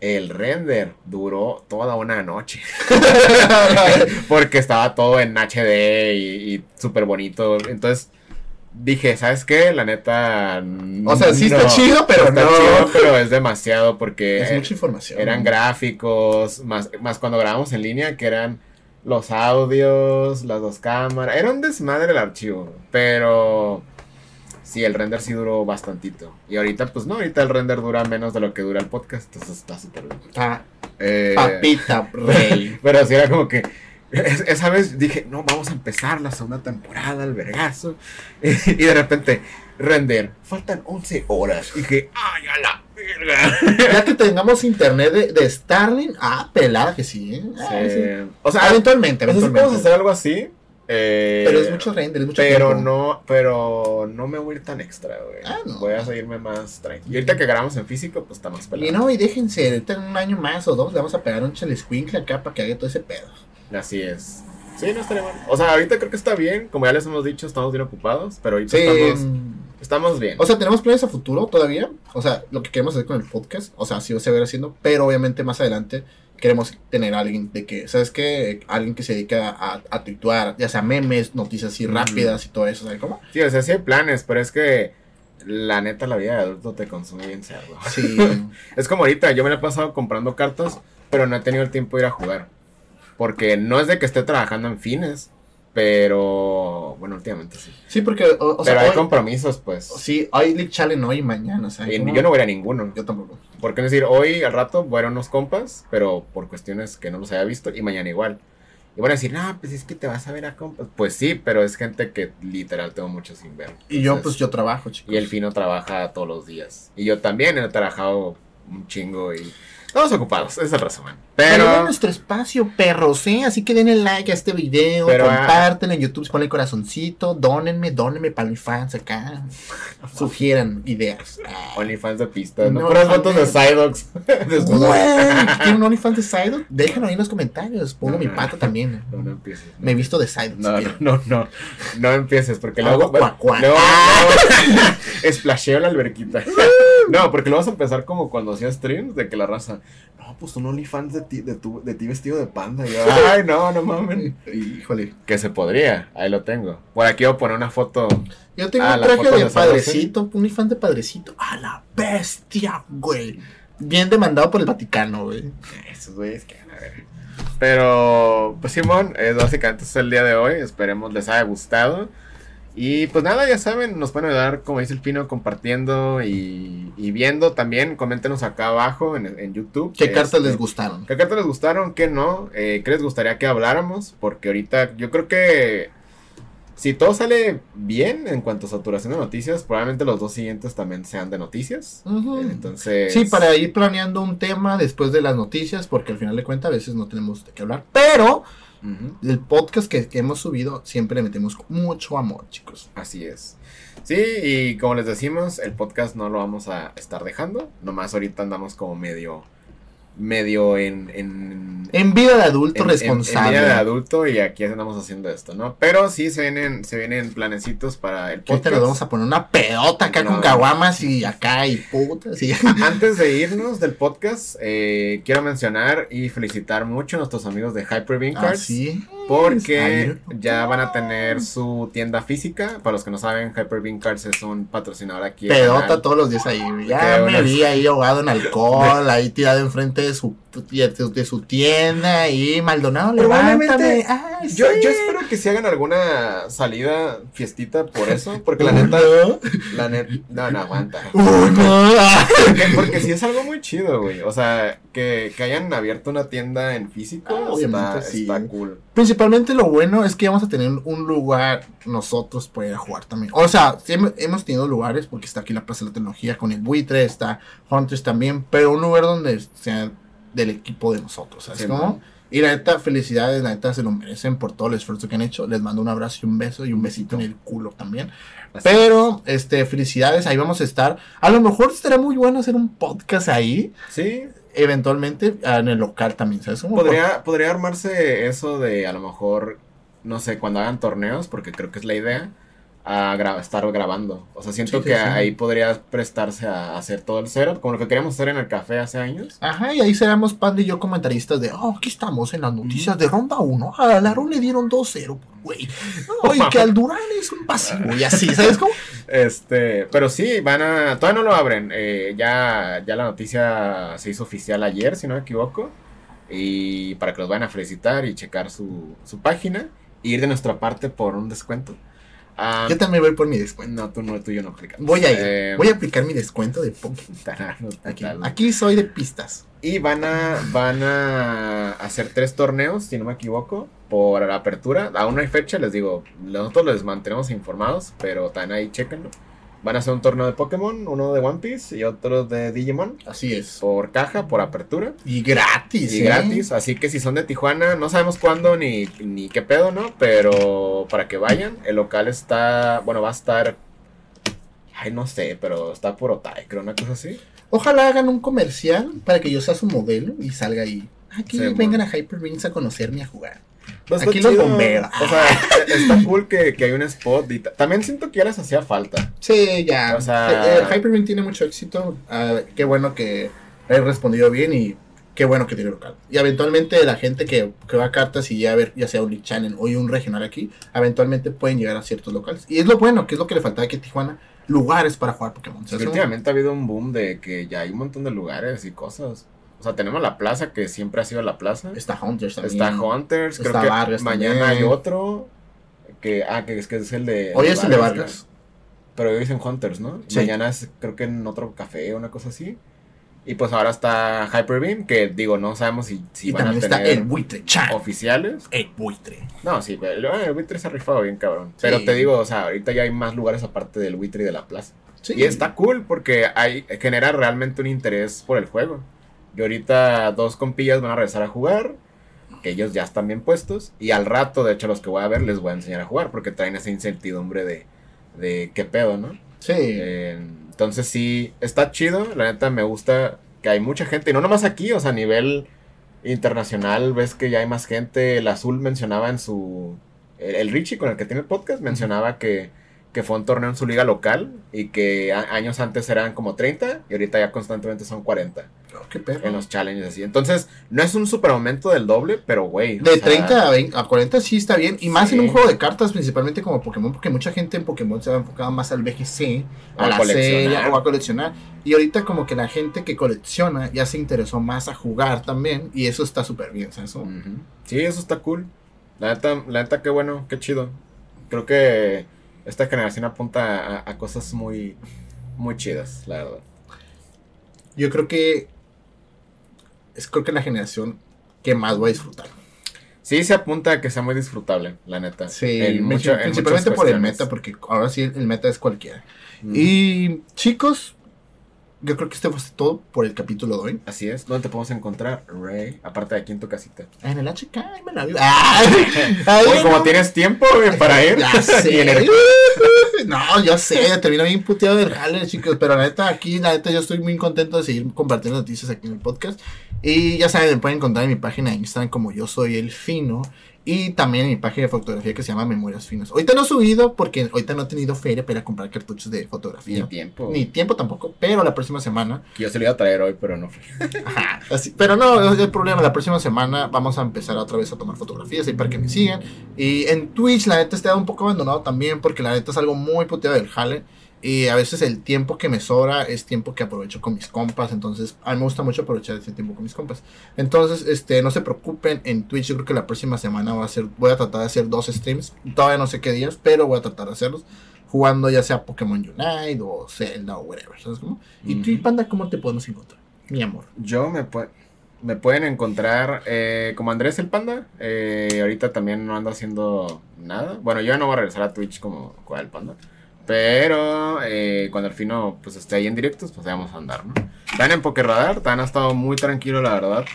el render duró toda una noche. Porque estaba todo en HD y, y súper bonito. Entonces dije, ¿sabes qué? La neta... O sea, sí está no, chido, pero está no. chido, pero es demasiado porque... Es mucha información. Eran gráficos, más, más cuando grabamos en línea, que eran los audios, las dos cámaras. Era un desmadre el archivo, pero sí, el render sí duró bastantito. Y ahorita, pues no, ahorita el render dura menos de lo que dura el podcast, entonces está súper bien. Ah, Eh, papita, rey. pero sí era como que. es- Esa vez dije, no, vamos a empezar la segunda temporada, el vergazo. Y, de repente, render, faltan 11 horas. Y dije, ¡ay, a la verga! ya que tengamos internet de, de Starlink, ah, pelada que sí, ¿eh? Ah, sí. Sí. O sea, eventualmente, no sé si eventualmente. podemos hacer algo así. Eh, Pero es mucho render, es mucho Pero tiempo. no, pero no me voy a ir tan extra, güey. Ah, no. Voy a seguirme más tranquilo. Y ahorita que grabamos en físico, pues está más pelado. Y no, y déjense, ahorita en un año más o dos le vamos a pegar un chelesquinkle acá para que haga todo ese pedo. Así es. Sí, no estaría mal. O sea, ahorita creo que está bien. Como ya les hemos dicho, estamos bien ocupados. Pero ahorita Sí. estamos, estamos bien. O sea, tenemos planes a futuro todavía. O sea, lo que queremos hacer con el podcast. O sea, sí se va a ir haciendo. Pero obviamente más adelante queremos tener a alguien de que, ¿sabes qué? Alguien que se dedique a, a, tuituar, ya sea memes, noticias así rápidas y todo eso, ¿sabes cómo? Sí, o sea, sí hay planes, pero es que la neta la vida de adulto te consume bien cerdo. Sí. Es como ahorita, yo me la he pasado comprando cartas, pero no he tenido el tiempo de ir a jugar. Porque no es de que esté trabajando en fines, pero bueno, últimamente sí. sí, porque, o, o pero sea, hay hoy- compromisos, pues. sí, hay League Challenge hoy y mañana. Y cómo? yo no voy a ninguno. Yo tampoco. Porque es decir, hoy al rato voy a ir a unos compas, pero por cuestiones que no los había visto, y mañana igual. Y van a decir, no, pues es que te vas a ver a compas. Pues sí, pero es gente que literal tengo mucho sin ver. Y yo, pues yo trabajo, chicos. Y el fino trabaja todos los días. Y yo también he trabajado un chingo y... Estamos ocupados, es el resumen. Pero Pero... nuestro espacio, perros, ¿eh? Así que denle like a este video, Pero, ah, comparten en YouTube, ponle corazoncito, dónenme, dónenme para mis fans acá. Sugieran ideas. Ah. OnlyFans de pistas, no, No, puras fotos de. Güey, ¿tienen un OnlyFans de Sidon? Déjenlo ahí en los comentarios. Pongo mi No. pata también. No, no empieces. Me he visto de Sidon. No, no, no, no, empieces porque luego, luego, Ah. luego esplasheo la alberquita. No, porque luego vas a empezar como cuando hacías streams de que la raza, no, pues un OnlyFans de ti, de, tu, de ti vestido de panda. Y yo, ay, no, no mames. Híjole. Que se podría, ahí lo tengo. Por aquí voy a poner una foto. Yo tengo Ah, un traje de de padrecito, un OnlyFans de padrecito. ¡A la bestia, güey! Bien demandado por el Vaticano, güey. Esos güeyes que a ver. Pero, pues Simón, es básicamente es el día de hoy. Esperemos les haya gustado. Y pues nada, ya saben, nos pueden ayudar, como dice el Pino, compartiendo y, y viendo también. Coméntenos acá abajo en, en YouTube. ¿Qué cartas Este, les gustaron? ¿Qué cartas les gustaron? ¿Qué no? Eh, ¿Qué les gustaría que habláramos? Porque ahorita yo creo que si todo sale bien en cuanto a saturación de noticias, probablemente los dos siguientes también sean de noticias. Ujú. Entonces... Sí, para ir planeando un tema después de las noticias, porque al final de cuentas a veces no tenemos de qué hablar. Pero El podcast que, que hemos subido siempre le metemos mucho amor, chicos. Así es. Sí, y como les decimos, el podcast no lo vamos a estar dejando. Nomás ahorita andamos como medio. Medio en. En, En vida de adulto en- responsable. en vida de adulto y aquí andamos haciendo esto, ¿no? Pero sí se vienen, se vienen planecitos para el podcast. nos vamos a poner una pedota acá No. con caguamas y acá y putas. Y... Antes de irnos del podcast, eh, quiero mencionar y felicitar mucho a nuestros amigos de Hyper Bean Cards. Así. Porque ya van a tener su tienda física. Para los que no saben, Hyper Bean Cards es un patrocinador aquí. Pedota todos los días ahí. Ya me vi ahí ahogado en alcohol, ahí tirado enfrente de su, de su tienda y Maldonado, Probablemente- levántame. Ay, Yo, sí. yo espero que si hagan alguna salida, fiestita por eso. Porque la neta, ¿No? la neta, no, no aguanta. No. Porque, porque sí es algo muy chido, güey. O sea, que, que hayan abierto una tienda en físico Ah, obviamente, está, sí. está cool. Principalmente lo bueno es que vamos a tener un lugar nosotros para ir a jugar también. O sea, sí hem- hemos tenido lugares porque está aquí la Plaza de la Tecnología con el buitre, está Hunters también, pero un lugar donde sea del equipo de nosotros, ¿sabes Sí, cómo? man. Y la neta, felicidades, la neta se lo merecen por todo el esfuerzo que han hecho. Les mando un abrazo y un beso y un besito en el culo también. Así Pero, este, felicidades, ahí vamos a estar. A lo mejor estaría muy bueno hacer un podcast ahí, Sí, eventualmente ah, en el local también, ¿sabes? podría, podría armarse eso de a lo mejor, no sé, cuando hagan torneos, porque creo que es la idea, a gra- estar grabando. O sea, siento Sí, que sí. ahí podría prestarse a hacer todo el setup, como lo que queríamos hacer en el café hace años. Ajá, y ahí seremos Panda y yo comentaristas de, oh, aquí estamos en las noticias de ronda 1. A Larón le dieron 2-0, güey. No, y que al Durán es un pasivo y así, ¿sabes cómo? Este, pero sí, van a, todavía no lo abren. eh, ya, ya la noticia se hizo oficial ayer, si no me equivoco. Y para que los vayan a felicitar y checar su, su página. Y ir de nuestra parte por un descuento. Yo también voy por mi descuento. no, tú no, tú yo no aplicamos. Voy a ir, Eh, voy a aplicar mi descuento de Pokémon. Aquí, soy de pistas. Y van a, van a hacer tres torneos, si no me equivoco, por la apertura. Aún no hay fecha, les digo, nosotros les mantenemos informados, pero también ahí chequenlo. Van a hacer un torneo de Pokémon, uno de One Piece y otro de Digimon. Así es. Por caja, por apertura. Y gratis, Y ¿eh? gratis. Así que si son de Tijuana, no sabemos cuándo ni, ni qué pedo, ¿no? Pero para que vayan, el local está, bueno, va a estar... Ay, no sé, pero está por Otay, creo, una cosa así. Ojalá hagan un comercial para que yo sea su modelo y salga ahí. Aquí Sí, vengan a Hyper Rings a conocerme a jugar. Pues Aquí los bomberos. O sea, está cool que, que hay un spot. Y ta- también siento que ya les hacía falta. Sí, ya. O sea- Eh, eh, Hyperbeam tiene mucho éxito. Ah, qué bueno que he respondido bien y qué bueno que tiene local. Y eventualmente la gente que, que va a cartas y ya ver, ya sea un League Channel o un regional aquí, eventualmente pueden llegar a ciertos locales. Y es lo bueno, que es lo que le faltaba aquí a Tijuana, lugares para jugar Pokémon. Últimamente ha habido un boom de que ya hay un montón de lugares y cosas. O sea, tenemos la plaza, que siempre ha sido la plaza. Está Hunters también. Está Hunters, creo Está que Vargas mañana también. hay otro. Que, ah, que es, que es el de. Hoy es el de Vargas. Pero hoy dicen Hunters, ¿no? Sí. Mañana es, creo que en otro café o una cosa así. Y pues ahora está Hyper Beam, que digo, no sabemos si, si y van a también está tener el buitre, chan. oficiales. El buitre. No, sí, el, el buitre se ha rifado bien, cabrón. Pero te digo, o sea, ahorita ya hay más lugares aparte del buitre y de la plaza. Sí. Y está cool porque hay, genera realmente un interés por el juego. Y ahorita dos compillas van a regresar a jugar, que ellos ya están bien puestos. Y al rato, de hecho, los que voy a ver les voy a enseñar a jugar porque traen esa incertidumbre de, de qué pedo, ¿no? Sí. Eh, entonces sí, está chido. La neta me gusta que hay mucha gente. Y no nomás aquí, o sea, a nivel internacional ves que ya hay más gente. El Azul mencionaba en su... El, el Richie con el que tiene el podcast mencionaba que, que fue un torneo en su liga local y que a- años antes eran como 30 y ahorita ya constantemente son 40 Qué perro. en los challenges así. Entonces, no es un super aumento del doble, pero güey. o De sea, 30 a, 20 a 40 sí está bien. Y más en un juego de cartas, principalmente como Pokémon, porque mucha gente en Pokémon se va enfocada más al VGC, a, A la serie o a coleccionar. Y ahorita como que la gente que colecciona ya se interesó más a jugar también. Y eso está súper bien, ¿sabes? Ujú. Sí, eso está cool. La neta, la neta, qué bueno, qué chido. Creo que esta generación apunta a, a cosas muy, muy chidas, la verdad. Yo creo que es creo que la generación que más voy a disfrutar. Sí, se apunta a que sea muy disfrutable, la neta. Sí, En mucho- en principalmente por el meta, porque ahora sí el meta es cualquiera. Y chicos, yo creo que este fue todo por el capítulo de hoy. Así es. ¿Dónde te podemos encontrar, Ray? Aparte de aquí en tu casita. En el HK. ¡Ay! Ay, Oye, como no. tienes tiempo para ir. Y. No, yo sé, termino bien puteado del jale, chicos. Pero la neta, aquí, la neta, yo estoy muy contento de seguir compartiendo noticias aquí en el podcast. Y ya saben, me pueden encontrar en mi página de Instagram como yo soy el fino. Y también en mi página de fotografía que se llama Memorias Finas. Ahorita no he subido porque ahorita no he tenido feria para comprar cartuchos de Ni fotografía. tiempo. Ni tiempo tampoco, pero la próxima semana. Que Yo se lo iba a traer hoy, pero no fui. Ajá, así- pero no, es el problema. La próxima semana vamos a empezar otra vez a tomar fotografías ahí para que me sigan. Y en Twitch, la neta, está un poco abandonado también porque la neta es algo muy puteado del jale. Y a veces el tiempo que me sobra es tiempo que aprovecho con mis compas. Entonces, a mí me gusta mucho aprovechar ese tiempo con mis compas. Entonces, este, no se preocupen. En Twitch, yo creo que la próxima semana va a ser, voy a tratar de hacer dos streams. Todavía no sé qué días, pero voy a tratar de hacerlos. Jugando ya sea Pokémon Unite o Zelda o whatever. ¿Sabes cómo? Y tú, Ujú. Panda, ¿cómo te podemos encontrar? Mi amor. Yo me, pu- me pueden encontrar eh, como Andrés el Panda. Eh, ahorita también no ando haciendo nada. Bueno, yo ya no voy a regresar a Twitch como, como el Panda. Pero eh, cuando al fino pues esté ahí en directos, pues vamos a andar, ¿no? Están en Pokerradar, han estado muy tranquilo, la verdad.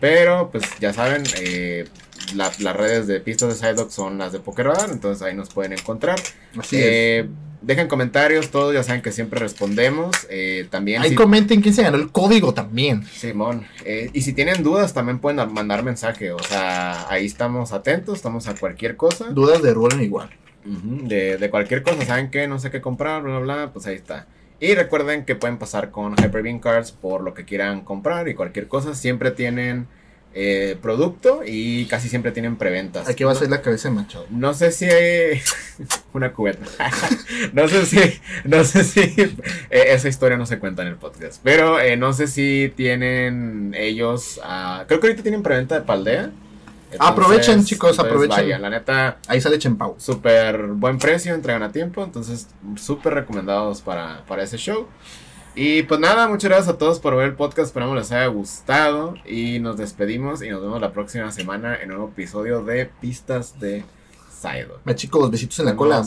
Pero pues ya saben, eh, la- las redes de pistas de Psyduck son las de Pokerradar, entonces ahí nos pueden encontrar. Así es. Eh, dejen comentarios, todos ya saben que siempre respondemos. Eh, también Ahí si- comenten quién se ganó el código también. Simón, eh, y si tienen dudas también pueden mandar mensaje, o sea, ahí estamos atentos, estamos a cualquier cosa, Dudas de Roland igual. Ujú, de, de cualquier cosa, saben que no sé qué comprar, bla, bla, bla, pues ahí está. Y recuerden que pueden pasar con Hyperbeam Cards por lo que quieran comprar y cualquier cosa, siempre tienen eh, producto y casi siempre tienen preventas. Aquí va a No- ser la cabeza de Machado. no sé si hay una cubeta. no sé si, no sé si eh, esa historia no se cuenta en el podcast. Pero eh, no sé si tienen ellos, ah, creo que ahorita tienen preventa de Paldea. Aprovechen, chicos, aprovechen. Vaya, la neta, Ahí sale Chempau. súper buen precio, entregan a tiempo, entonces súper recomendados para, para ese show. Y pues nada, muchas gracias a todos por ver el podcast, esperamos les haya gustado y nos despedimos y nos vemos la próxima semana en un nuevo episodio de Pistas de Sidon. Me chicos, besitos en la cola.